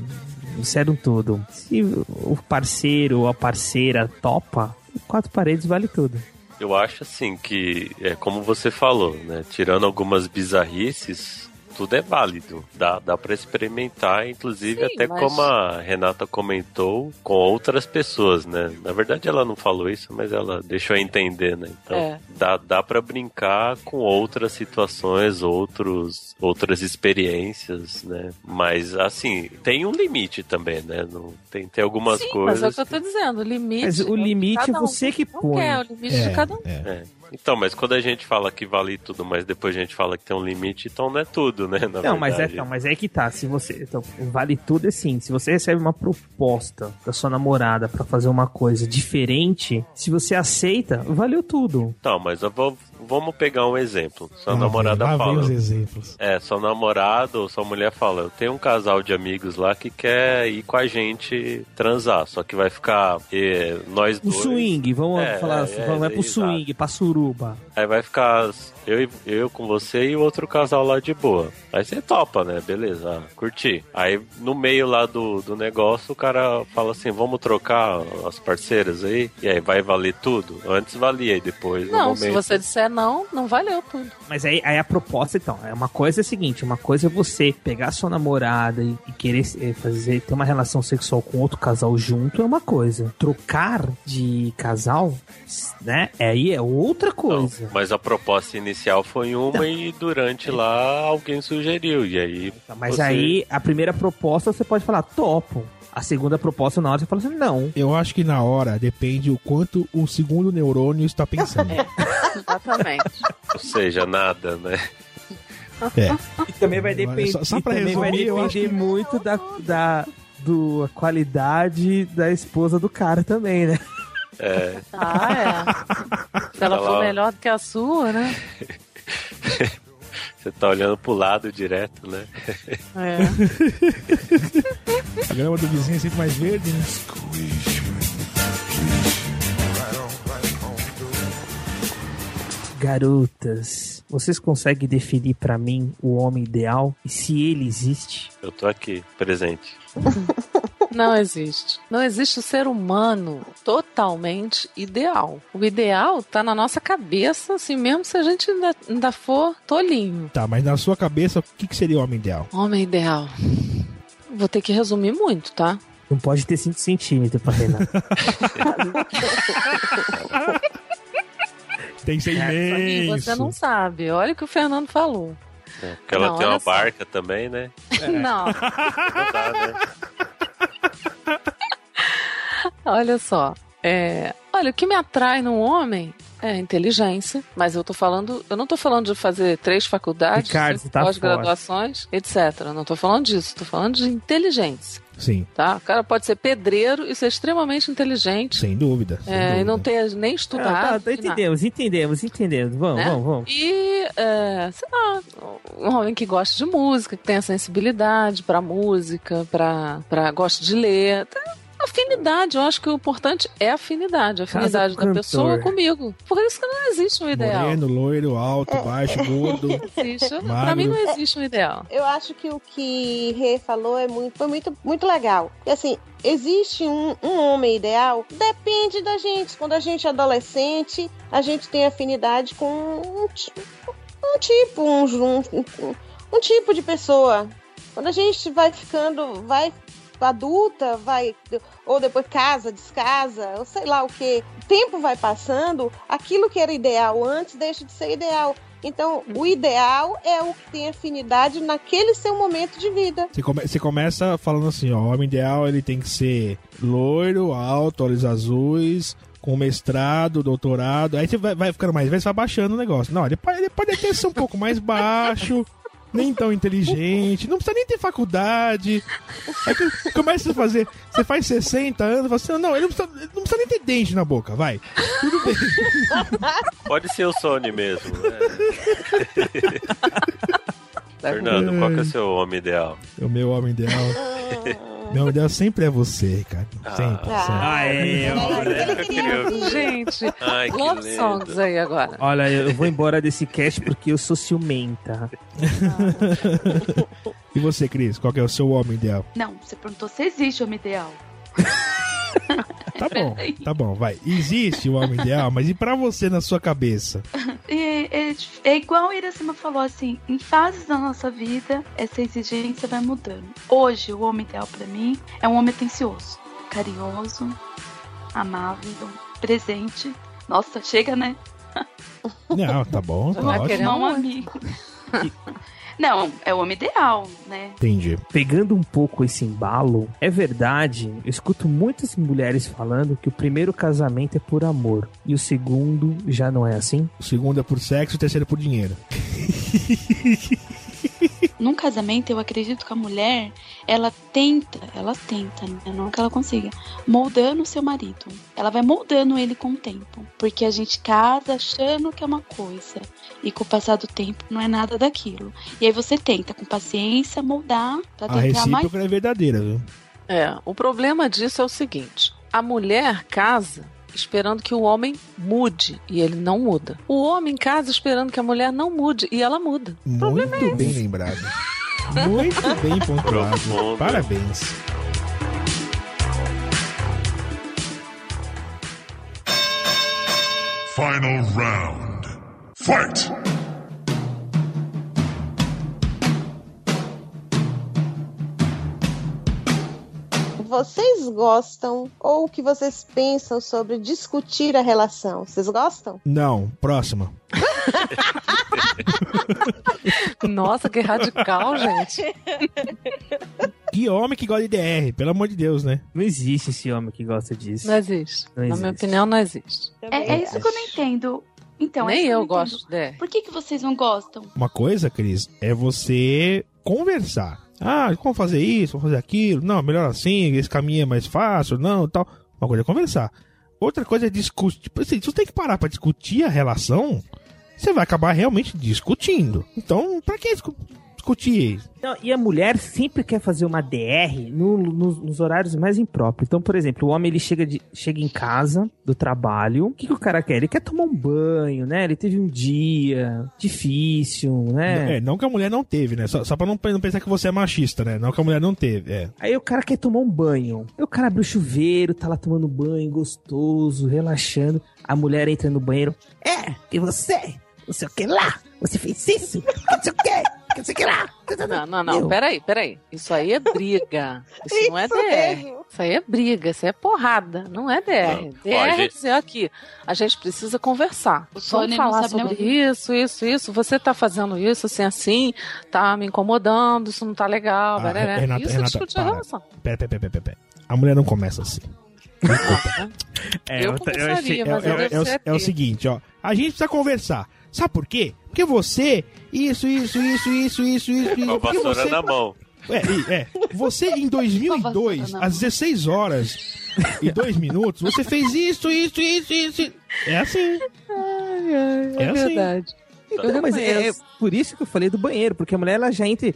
disseram tudo. Se o parceiro ou a parceira topa, quatro paredes vale tudo. Eu acho assim que, é como você falou, né? Tirando algumas bizarrices, tudo é válido. Dá, dá para experimentar, inclusive Sim, até mas- como a Renata comentou, com outras pessoas, né? Na verdade ela não falou isso, mas ela deixou entender, né? Então É. dá, dá para brincar com outras situações, outros, outras experiências, né? Mas assim, tem um limite também, né? Não, tem, tem algumas Sim, mas é o coisas. que eu tô dizendo. O limite. Mas o é limite é um. você que Não põe. quer, o limite É, de cada um. É. Então, mas quando a gente fala que vale tudo, mas depois a gente fala que tem um limite, então não é tudo, né? Na não, mas é, não, mas é que tá. Se você. Então, vale tudo assim. Se você recebe uma proposta da sua namorada pra fazer uma coisa diferente, se você aceita, valeu tudo. Então, mas eu vou, vamos pegar um exemplo. Sua Lá namorada vem fala. os exemplos. É, sua namorada ou sua mulher fala, eu tenho um casal de amigos lá que quer ir com a gente transar, só que vai ficar eh, nós O dois. swing, vamos É, falar, é, vamos vai é, pro exato. swing, pra suruba. Aí vai ficar eu, eu com você e o outro casal lá de boa. Aí você topa, né? Beleza, ah, curti. Aí no meio lá do, do negócio o cara fala assim: vamos trocar as parceiras aí? E aí vai valer tudo? Antes valia e depois no Não, se você disser não, não valeu tudo. Mas aí, aí a proposta, então, é uma coisa é a seguinte, uma coisa é você pegar sua namorada e, e querer eh, fazer, ter uma relação sexual com outro casal junto é uma coisa. Trocar de casal, né? Aí é outra coisa. Mas a proposta inicial foi uma e durante lá alguém sugeriu. E aí. Mas você- aí a primeira proposta você pode falar topo. A segunda proposta na hora você fala assim, não. Eu acho que na hora depende o quanto o segundo neurônio está pensando. Exatamente. Ou seja, nada, né? É. E também vai depender, Só- só e também vai resumir, eu acho depender muito da, da do, qualidade da esposa do cara também, né? É. Ah, é. Se ela for melhor do que a sua, né? Você tá olhando pro lado direto, né? É. A grama do vizinho é sempre mais verde, né? Garotas, vocês conseguem definir pra mim o homem ideal e se ele existe? Eu tô aqui, presente. Não existe. Não existe o ser humano totalmente ideal. O ideal tá na nossa cabeça, assim, mesmo se a gente ainda, ainda for tolinho. Tá, mas na sua cabeça, o que, que seria o homem ideal? Homem ideal. Vou ter que resumir muito, tá? Não pode ter 5 centímetros pra Renato. Tem seis E meses. você não sabe. Olha o que o Fernando falou. É, porque ela Não, tem uma só. barca também, né? Não. Não dá, né? Olha só. É, olha, o que me atrai num homem é a inteligência, mas eu tô falando, eu não tô falando de fazer três faculdades, tá pós-graduações, etc. Eu não tô falando disso, tô falando de inteligência. Sim, Tá? O cara pode ser pedreiro e ser extremamente inteligente. sem dúvida. sem é, e dúvida. não ter nem Ah, estudado. tá, tá, entendemos, entendemos, entendemos. Vamos, Né? vamos, vamos. E, é, sei lá, um homem que gosta de música, que tenha sensibilidade pra música, pra, pra gosta de ler. Tem Afinidade, eu acho que o importante é a afinidade, a afinidade da pessoa comigo. Por isso que não existe um ideal. Moreno, loiro, alto, baixo, gordo. Existe. Pra mim não existe um ideal. Eu acho que o que Rê falou é muito, foi muito, muito legal. E assim, existe um, um homem ideal? Depende da gente. Quando a gente é adolescente, a gente tem afinidade com um, um tipo, um, um, um- um tipo de pessoa. Quando a gente vai ficando, vai adulta, vai ou depois casa, descasa, ou sei lá o que. O tempo vai passando, aquilo que era ideal antes deixa de ser ideal. Então, o ideal é o que tem afinidade naquele seu momento de vida. Você, come- você começa falando assim, ó, o homem ideal ele tem que ser loiro, alto, olhos azuis, com mestrado, doutorado. Aí você vai, vai ficando mais velho, você vai baixando o negócio. Não, ele pode, ele pode até ser um pouco mais baixo, nem tão inteligente, não precisa nem ter faculdade. Aí que começa a fazer, você faz 60 anos, fala assim, não, ele não precisa, ele não precisa nem ter dente na boca, vai. Tudo bem. Pode ser o Sony mesmo. né? Fernando, qual que é o seu homem ideal? O meu homem ideal. meu homem ideal sempre é você, Ricardo. Sempre. Ah. sempre. Ah, é, olha. Gente, Ai, que love lindo. songs aí agora. Olha, eu vou embora desse cast porque eu sou ciumenta. E você, Cris, qual que é o seu homem ideal? Não, você perguntou se existe homem ideal. Tá bom, tá bom, vai. Existe o homem ideal, mas e pra você na sua cabeça? E, é, é igual a Iracema falou assim, em fases da nossa vida, essa exigência vai mudando. Hoje, o homem ideal pra mim é um homem atencioso, carinhoso, amável, presente. Nossa, chega, né? Não, tá bom, tá ótimo. querer Não, um amigo. Não, é o homem ideal, né? Entendi. Pegando um pouco esse embalo, é verdade, eu escuto muitas mulheres falando que o primeiro casamento é por amor e o segundo já não é assim. O segundo é por sexo, o terceiro é por dinheiro. Num casamento, eu acredito que a mulher, ela tenta, ela tenta, né? não que ela consiga, moldando o seu marido. Ela vai moldando ele com o tempo. Porque a gente casa achando que é uma coisa. E com o passar do tempo não é nada daquilo. E aí você tenta, com paciência, moldar pra A tentar mais. recíproca é verdadeira, viu? É, o problema disso é o seguinte: a mulher casa esperando que o homem mude e ele não muda. O homem casa esperando que a mulher não mude e ela muda. O problema é Muito bem lembrado. Muito bem pontuado. Parabéns. Final round. Fight! Vocês gostam ou o que vocês pensam sobre discutir a relação? Vocês gostam? Não, próxima. Nossa, que radical, gente. Que homem que gosta de DR, pelo amor de Deus, né? Não existe esse homem que gosta disso. Não existe. Não Na minha existe. opinião, não existe. É, é isso que eu não entendo. Então, Nem eu não gosto dela. Por que, que vocês não gostam? Uma coisa, Cris, é você conversar. Ah, como fazer isso, como fazer aquilo? Não, melhor assim, esse caminho é mais fácil, não, tal. Uma coisa é conversar. Outra coisa é discutir. Tipo assim, se você tem que parar pra discutir a relação, você vai acabar realmente discutindo. Então, pra que discu- discutir? Não, e a mulher sempre quer fazer uma DR no- no- nos horários mais impróprios. Então, por exemplo, o homem ele chega, de- chega em casa do trabalho. O que, que o cara quer? Ele quer tomar um banho, né? Ele teve um dia difícil, né? É, não que a mulher não teve, né? Só, só pra não, não pensar que você é machista, né? Não que a mulher não teve, é. Aí o cara quer tomar um banho. Aí o cara abre o chuveiro, tá lá tomando banho, gostoso, relaxando. A mulher entra no banheiro. É, e você? Não sei o que lá. Você fez isso? Não sei o que. Que não sei o que lá. Não, não, não. Meu. Peraí, peraí. Isso aí é briga. Isso, não é Isso DR. mesmo. Isso aí é briga, isso aí é porrada. Não é DR. Não. DR Ó, a é gente- dizer aqui, a gente precisa conversar. O Vamos falar nem sobre ouvir. isso, isso, isso. Você tá fazendo isso assim, assim, tá me incomodando, isso não tá legal. Ah, barará. Renata, isso é Renata, discutir a para. relação. Pera, pera, pera, pera, pera. A mulher não começa assim. É, Eu eu, ta- eu É, mas é- é o- é seguinte, ó. A gente precisa conversar. Sabe por quê? Porque você, isso, isso, isso, isso, isso, isso, Com a isso. Porque vassoura você, na mão. é, é, você em 2002, na mão. às 16 horas e 2 minutos, você fez isso, isso, isso, isso. É assim. É, É assim. verdade. Eu Não, mas é, é por isso que eu falei do banheiro, porque a mulher ela já entra.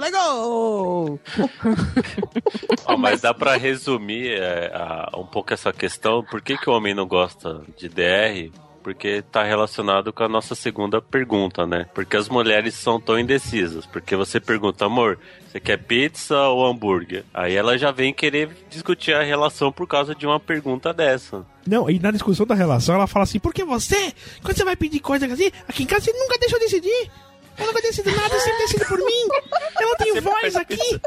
Legal! Ó, mas dá pra resumir é, a- um pouco essa questão. Por que, que o homem não gosta de DR? Porque tá relacionado com a nossa segunda pergunta, né? Porque as mulheres são tão indecisas. Porque você pergunta, amor, você quer pizza ou hambúrguer? Aí ela já vem querer discutir a relação por causa de uma pergunta dessa. Não, e na discussão da relação, ela fala assim: porque você, quando você vai pedir coisa assim, aqui em casa você nunca deixa eu decidir. Eu nunca decido nada, você sempre decide por mim. Eu não tenho Sempre voz aqui.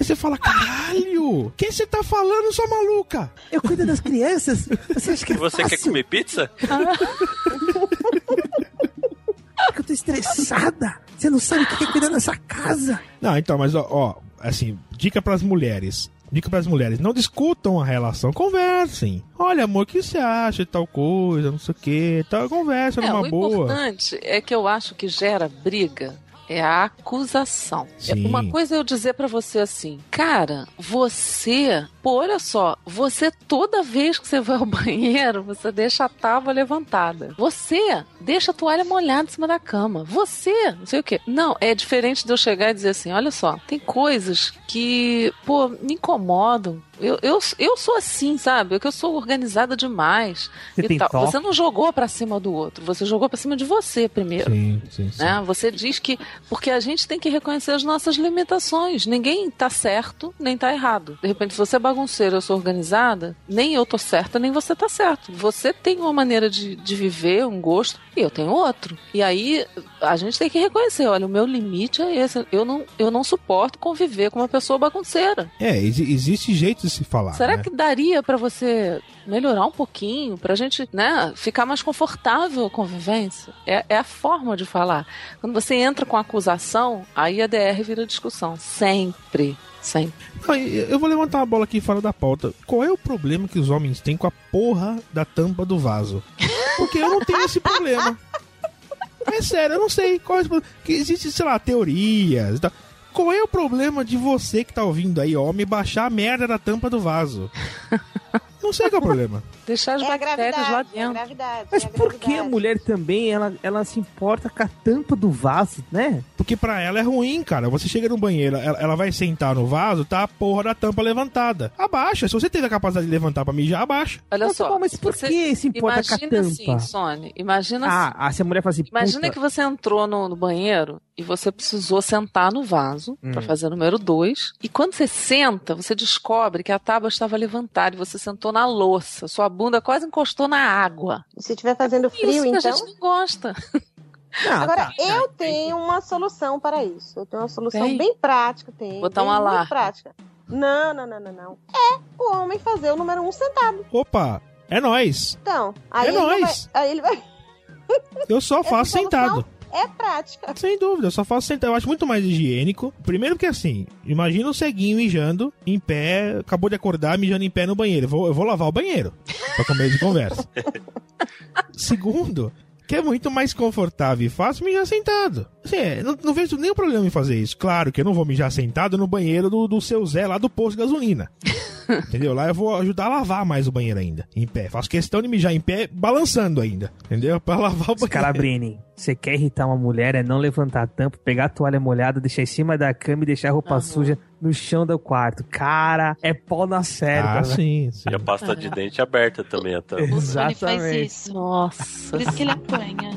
Aí você fala: caralho, quem você tá falando, sua maluca? Eu cuido das crianças. Você acha que é você quer fácil? comer pizza? Que eu tô estressada. Você não sabe o que é cuidar dessa casa. Não, então, mas ó, ó, assim, dica pras mulheres. Dica pras mulheres, não discutam a relação, conversem. Olha, amor, o que você acha de tal coisa, não sei o que, tal, conversa É, numa o boa. importante é que eu acho que gera briga é a acusação. Sim. Uma coisa é eu dizer pra você assim, cara, você, pô, olha só, você toda vez que você vai ao banheiro, você deixa a tábua levantada. Você deixa a toalha molhada em cima da cama. Você, não sei o quê. Não, é diferente de eu chegar e dizer assim, olha só, tem coisas que, pô, me incomodam. Eu, eu, eu sou assim, sabe? Eu que eu sou organizada demais. Você e tal. toque? Você não jogou pra cima do outro, você jogou pra cima de você primeiro. Sim, sim, sim. Né? Você diz que. Porque a gente tem que reconhecer as nossas limitações. Ninguém tá certo, nem tá errado. De repente, se você é bagunceiro, eu sou organizada, nem eu tô certa, nem você tá certo. Você tem uma maneira de, de viver, um gosto, e eu tenho outro. E aí a gente tem que reconhecer: olha, o meu limite é esse. Eu não, eu não suporto conviver com uma pessoa bagunceira. É, exi- existe jeito de se falar. Será né? que daria pra você melhorar um pouquinho, pra gente, né, ficar mais confortável a convivência? É, é a forma de falar. Quando você entra com acusação, aí a DR vira discussão. Sempre. Não, e- eu vou levantar uma bola aqui fora da pauta. Qual é o problema que os homens têm com a porra da tampa do vaso? Porque eu não tenho esse problema. É sério, eu não sei. Qual é problema? Que existe, sei lá, teorias e tal. Qual é o problema de você que tá ouvindo aí, homem, baixar a merda da tampa do vaso? Não sei qual é o problema. Deixar as É bactérias lá é a dentro. gravidade. Mas é por que a mulher também, ela, ela se importa com a tampa do vaso, né? Porque pra ela é ruim, cara. Você chega no banheiro, ela, ela vai sentar no vaso, tá a porra da tampa levantada. Abaixa. Se você teve a capacidade de levantar pra mijar, abaixa. Olha Mas, só. bom, mas por você que se importa com a Imagina tampa? assim, Sônia. Imagina assim. Ah, ah, se a mulher fala assim, Imagina puta, que você entrou no, no banheiro e você precisou sentar no vaso Hum. pra fazer o número 2. E quando você senta, você descobre que a tábua estava levantada e você sentou na louça. Sua bunda quase encostou na água. Se estiver fazendo frio, Isso que a então. gente não gosta. Ah, Agora, tá. eu tenho uma solução para isso. Eu tenho uma solução Tem? bem prática, tem. Botar um bem, muito alarme. prática. Não, não, não, não, não. É o homem fazer o número um sentado. Opa, é nóis. Então, aí, É ele, não nóis. vai, aí ele vai. Eu só faço Essa solução sentado. É prática. Sem dúvida, eu só faço sentado. Eu acho muito mais higiênico. Primeiro que assim, imagina um ceguinho mijando em pé, acabou de acordar mijando em pé no banheiro. Eu vou, eu vou lavar o banheiro pra comer de conversa. Segundo, que é muito mais confortável e fácil mijar sentado. Assim, é, não, não vejo nenhum problema em fazer isso. Claro que eu não vou mijar sentado no banheiro do, do seu Zé lá do posto de gasolina. Entendeu? Lá eu vou ajudar a lavar mais o banheiro ainda, em pé. Faço questão de mijar em pé, balançando ainda. Entendeu? Pra lavar o banheiro. Scalabrini, você quer irritar uma mulher é não levantar a tampa, pegar a toalha molhada, deixar em cima da cama e deixar a roupa suja no chão do quarto. Cara, é pau na certa. Ah, velho. sim, sim. E a pasta de dente aberta também, a tampa. O Sony faz Exatamente. isso. Nossa. Por isso que ele apanha.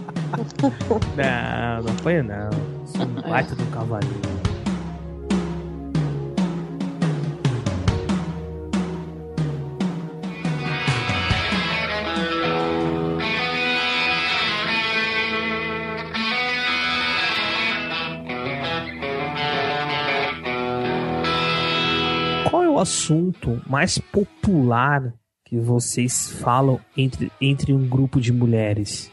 Não, não apanha não. Sou um baita do cavalinho. Assunto mais popular que vocês falam entre, entre um grupo de mulheres?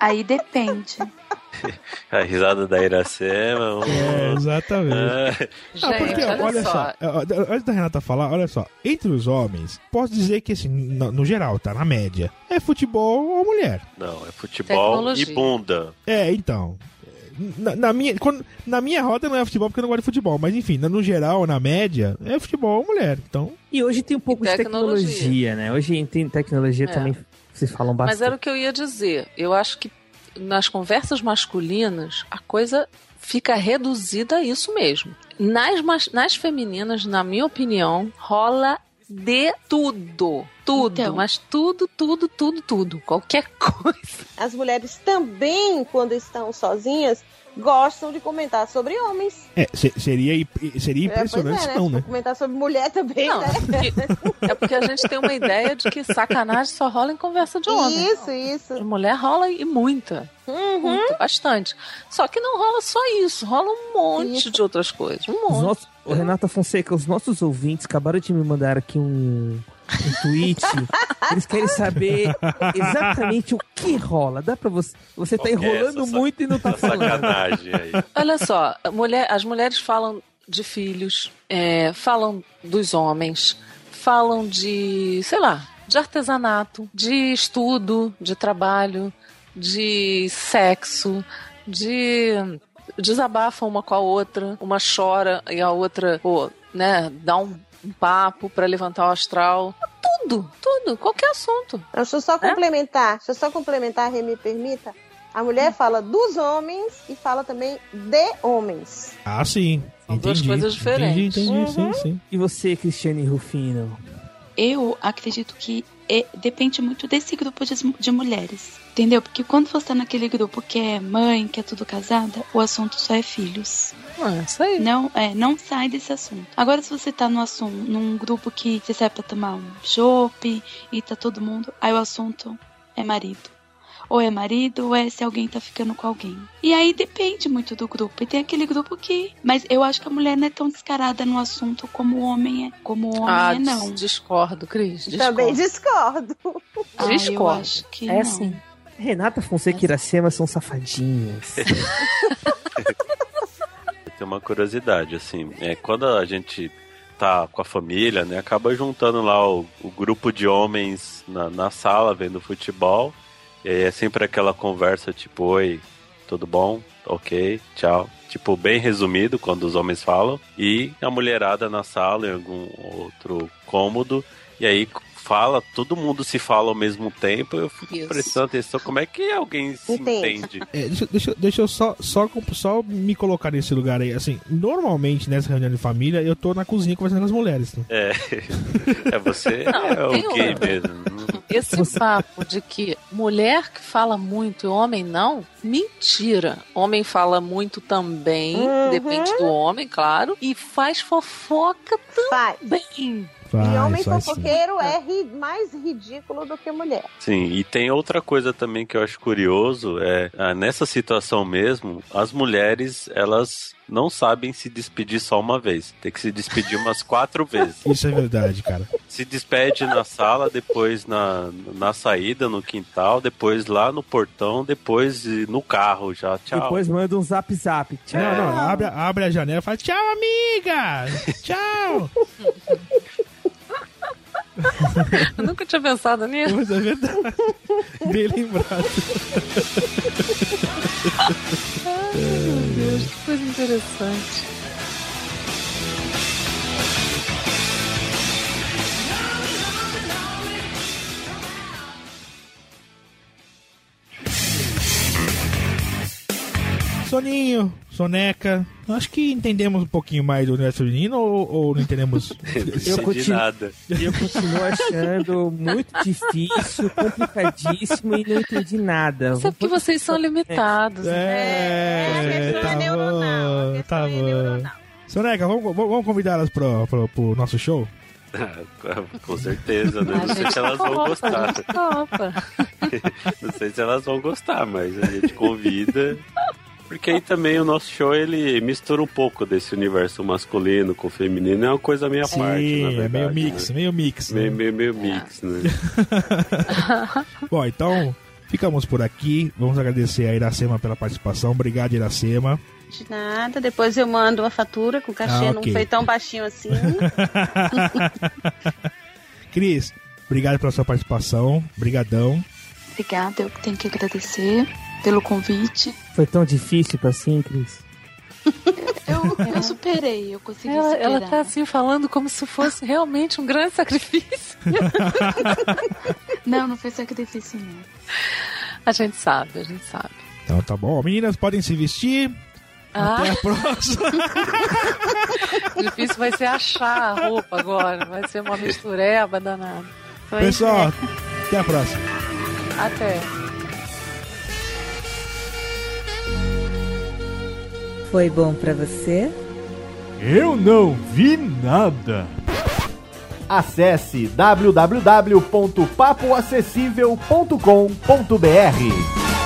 Aí depende. A risada da Iracema. É, exatamente. Ah, porque, olha só, é, antes da Renata falar, olha só, entre os homens, posso dizer que assim, no, no geral, tá na média, é futebol ou mulher. Não, é futebol Tecnologia. e bunda. É, então. Na, na minha, quando- na minha roda não é futebol porque eu não gosto de futebol, mas enfim, no geral, na média, é futebol mulher. Então, E hoje tem um pouco de tecnologia. tecnologia, né? Hoje tem tecnologia É. também, vocês falam Mas bastante. era o que eu ia dizer. Eu acho que nas conversas masculinas a coisa fica reduzida a isso mesmo. Nas, mas- nas femininas, na minha opinião, rola de tudo. Tudo, Então. mas tudo, tudo, tudo, tudo. Qualquer coisa. As mulheres também, quando estão sozinhas, gostam de comentar sobre homens. é, se- seria, seria É, impressionante é, se né? não, né? comentar sobre mulher também, Não, né? É porque a gente tem uma ideia de que sacanagem só rola em conversa de homem. Isso, isso. De mulher rola e muita. Uhum. Muito, bastante. Só que não rola só isso, rola um monte de outras coisas. Um Os monte. nossos, Ô, Renata Fonseca, os nossos ouvintes acabaram de me mandar aqui um, um tweet. Eles querem saber exatamente o que rola. Dá pra você. Você tá enrolando essa muito e não tá falando. Sacanagem aí. Olha só, mulher, as mulheres falam de filhos, é, falam dos homens, falam de, sei lá, de artesanato, de estudo, de trabalho, de sexo, de desabafam uma com a outra, uma chora e a outra, pô, né, dá um, um papo pra levantar o astral. Tudo, tudo, qualquer assunto. Deixa eu só complementar, deixa eu só complementar, me permita. A mulher fala dos homens e fala também de homens. Ah, sim. São duas Entendi, coisas diferentes. Entendi, entendi, Uhum. sim, sim. E você, Cristiane Rufino? Eu acredito que depende muito desse grupo de, de mulheres. Entendeu? Porque quando você tá naquele grupo que é mãe, que é tudo casada, o assunto só é filhos. Ah, isso aí. Não, é, não sai desse assunto. Agora, se você tá no assunto, num grupo que você sai pra tomar um chopp e tá todo mundo, aí o assunto é marido. Ou é marido, ou é se alguém tá ficando com alguém. E aí depende muito do grupo. E tem aquele grupo que. Mas eu acho que a mulher não é tão descarada no assunto como o homem é. Como o homem Ah, é, não. dis- discordo, Cris. Discordo. Também discordo. Ah, eu Discordo. acho que é não. sim. Renata Fonseca e Iracema são safadinhas. Tem uma curiosidade, assim, é quando a gente tá com a família, né, acaba juntando lá o, o grupo de homens na, na sala vendo futebol, e aí é sempre aquela conversa tipo, oi, tudo bom? Ok, tchau. Tipo, bem resumido quando os homens falam, e a mulherada na sala em algum outro cômodo, e aí fala, todo mundo se fala ao mesmo tempo, eu fico Isso. prestando atenção, como é que alguém se Entende. entende? É, deixa, deixa, deixa eu só, só, só me colocar nesse lugar aí. Assim, normalmente nessa reunião de família, eu tô na cozinha conversando com as mulheres. Né? É, é você Não, é tem o gay outra. mesmo. Esse papo de que mulher que fala muito e homem não, mentira. Homem fala muito também, Uhum. depende do homem, claro, e faz fofoca Faz. Também. e homem fofoqueiro é ri- mais ridículo do que mulher. Sim, e tem outra coisa também que eu acho curioso, é ah, nessa situação mesmo, as mulheres, elas não sabem se despedir só uma vez. Tem que se despedir umas quatro vezes. Isso é verdade, cara. Se despede na sala, depois na, na saída, no quintal, depois lá no portão, depois no carro já. Tchau. Depois manda um zap zap. Tchau. Não, não, abre, abre a janela e fala, tchau, amiga! Tchau! Eu nunca tinha pensado nisso. Mas é verdade. Bem lembrado. Ai, meu Deus, que coisa interessante. Soninho, Soneca, acho que entendemos um pouquinho mais do universo feminino ou, ou não entendemos? Eu de continuo, nada. eu continuo achando muito difícil, complicadíssimo e não entendi nada. É porque vocês são limitados. É, tá bom, tá bom. Soneca, vamos, vamos elas pro, pro, pro nosso show? Com certeza, né? A Não sei gente se elas vão gostar. Não sei se elas vão gostar, mas a gente convida. Porque aí também o nosso show ele mistura um pouco desse universo masculino com o feminino, é uma coisa meio à parte, na é verdade, meio mix, né? meio mix. Meio, meio, meio mix, né? Bom, então ficamos por aqui. Vamos agradecer a Iracema pela participação. Obrigado, Iracema. De nada, depois eu mando a fatura com o cachê, Ah, não ok. foi tão baixinho assim. Cris, obrigado pela sua participação. Brigadão. Obrigada, eu tenho que agradecer pelo convite. Foi tão difícil assim, Cris? Eu, eu superei, eu consegui Ela, superar. ela tá assim falando como se fosse realmente um grande sacrifício. Não, não foi sacrifício, não. A gente sabe, a gente sabe. Então tá bom. Meninas, podem se vestir. Ah. Até a próxima. Difícil vai ser achar a roupa agora. Vai ser uma mistureba danada. Pessoal, até a próxima. Até. Foi bom pra você? Eu não vi nada. Acesse www.papoacessível.com.br.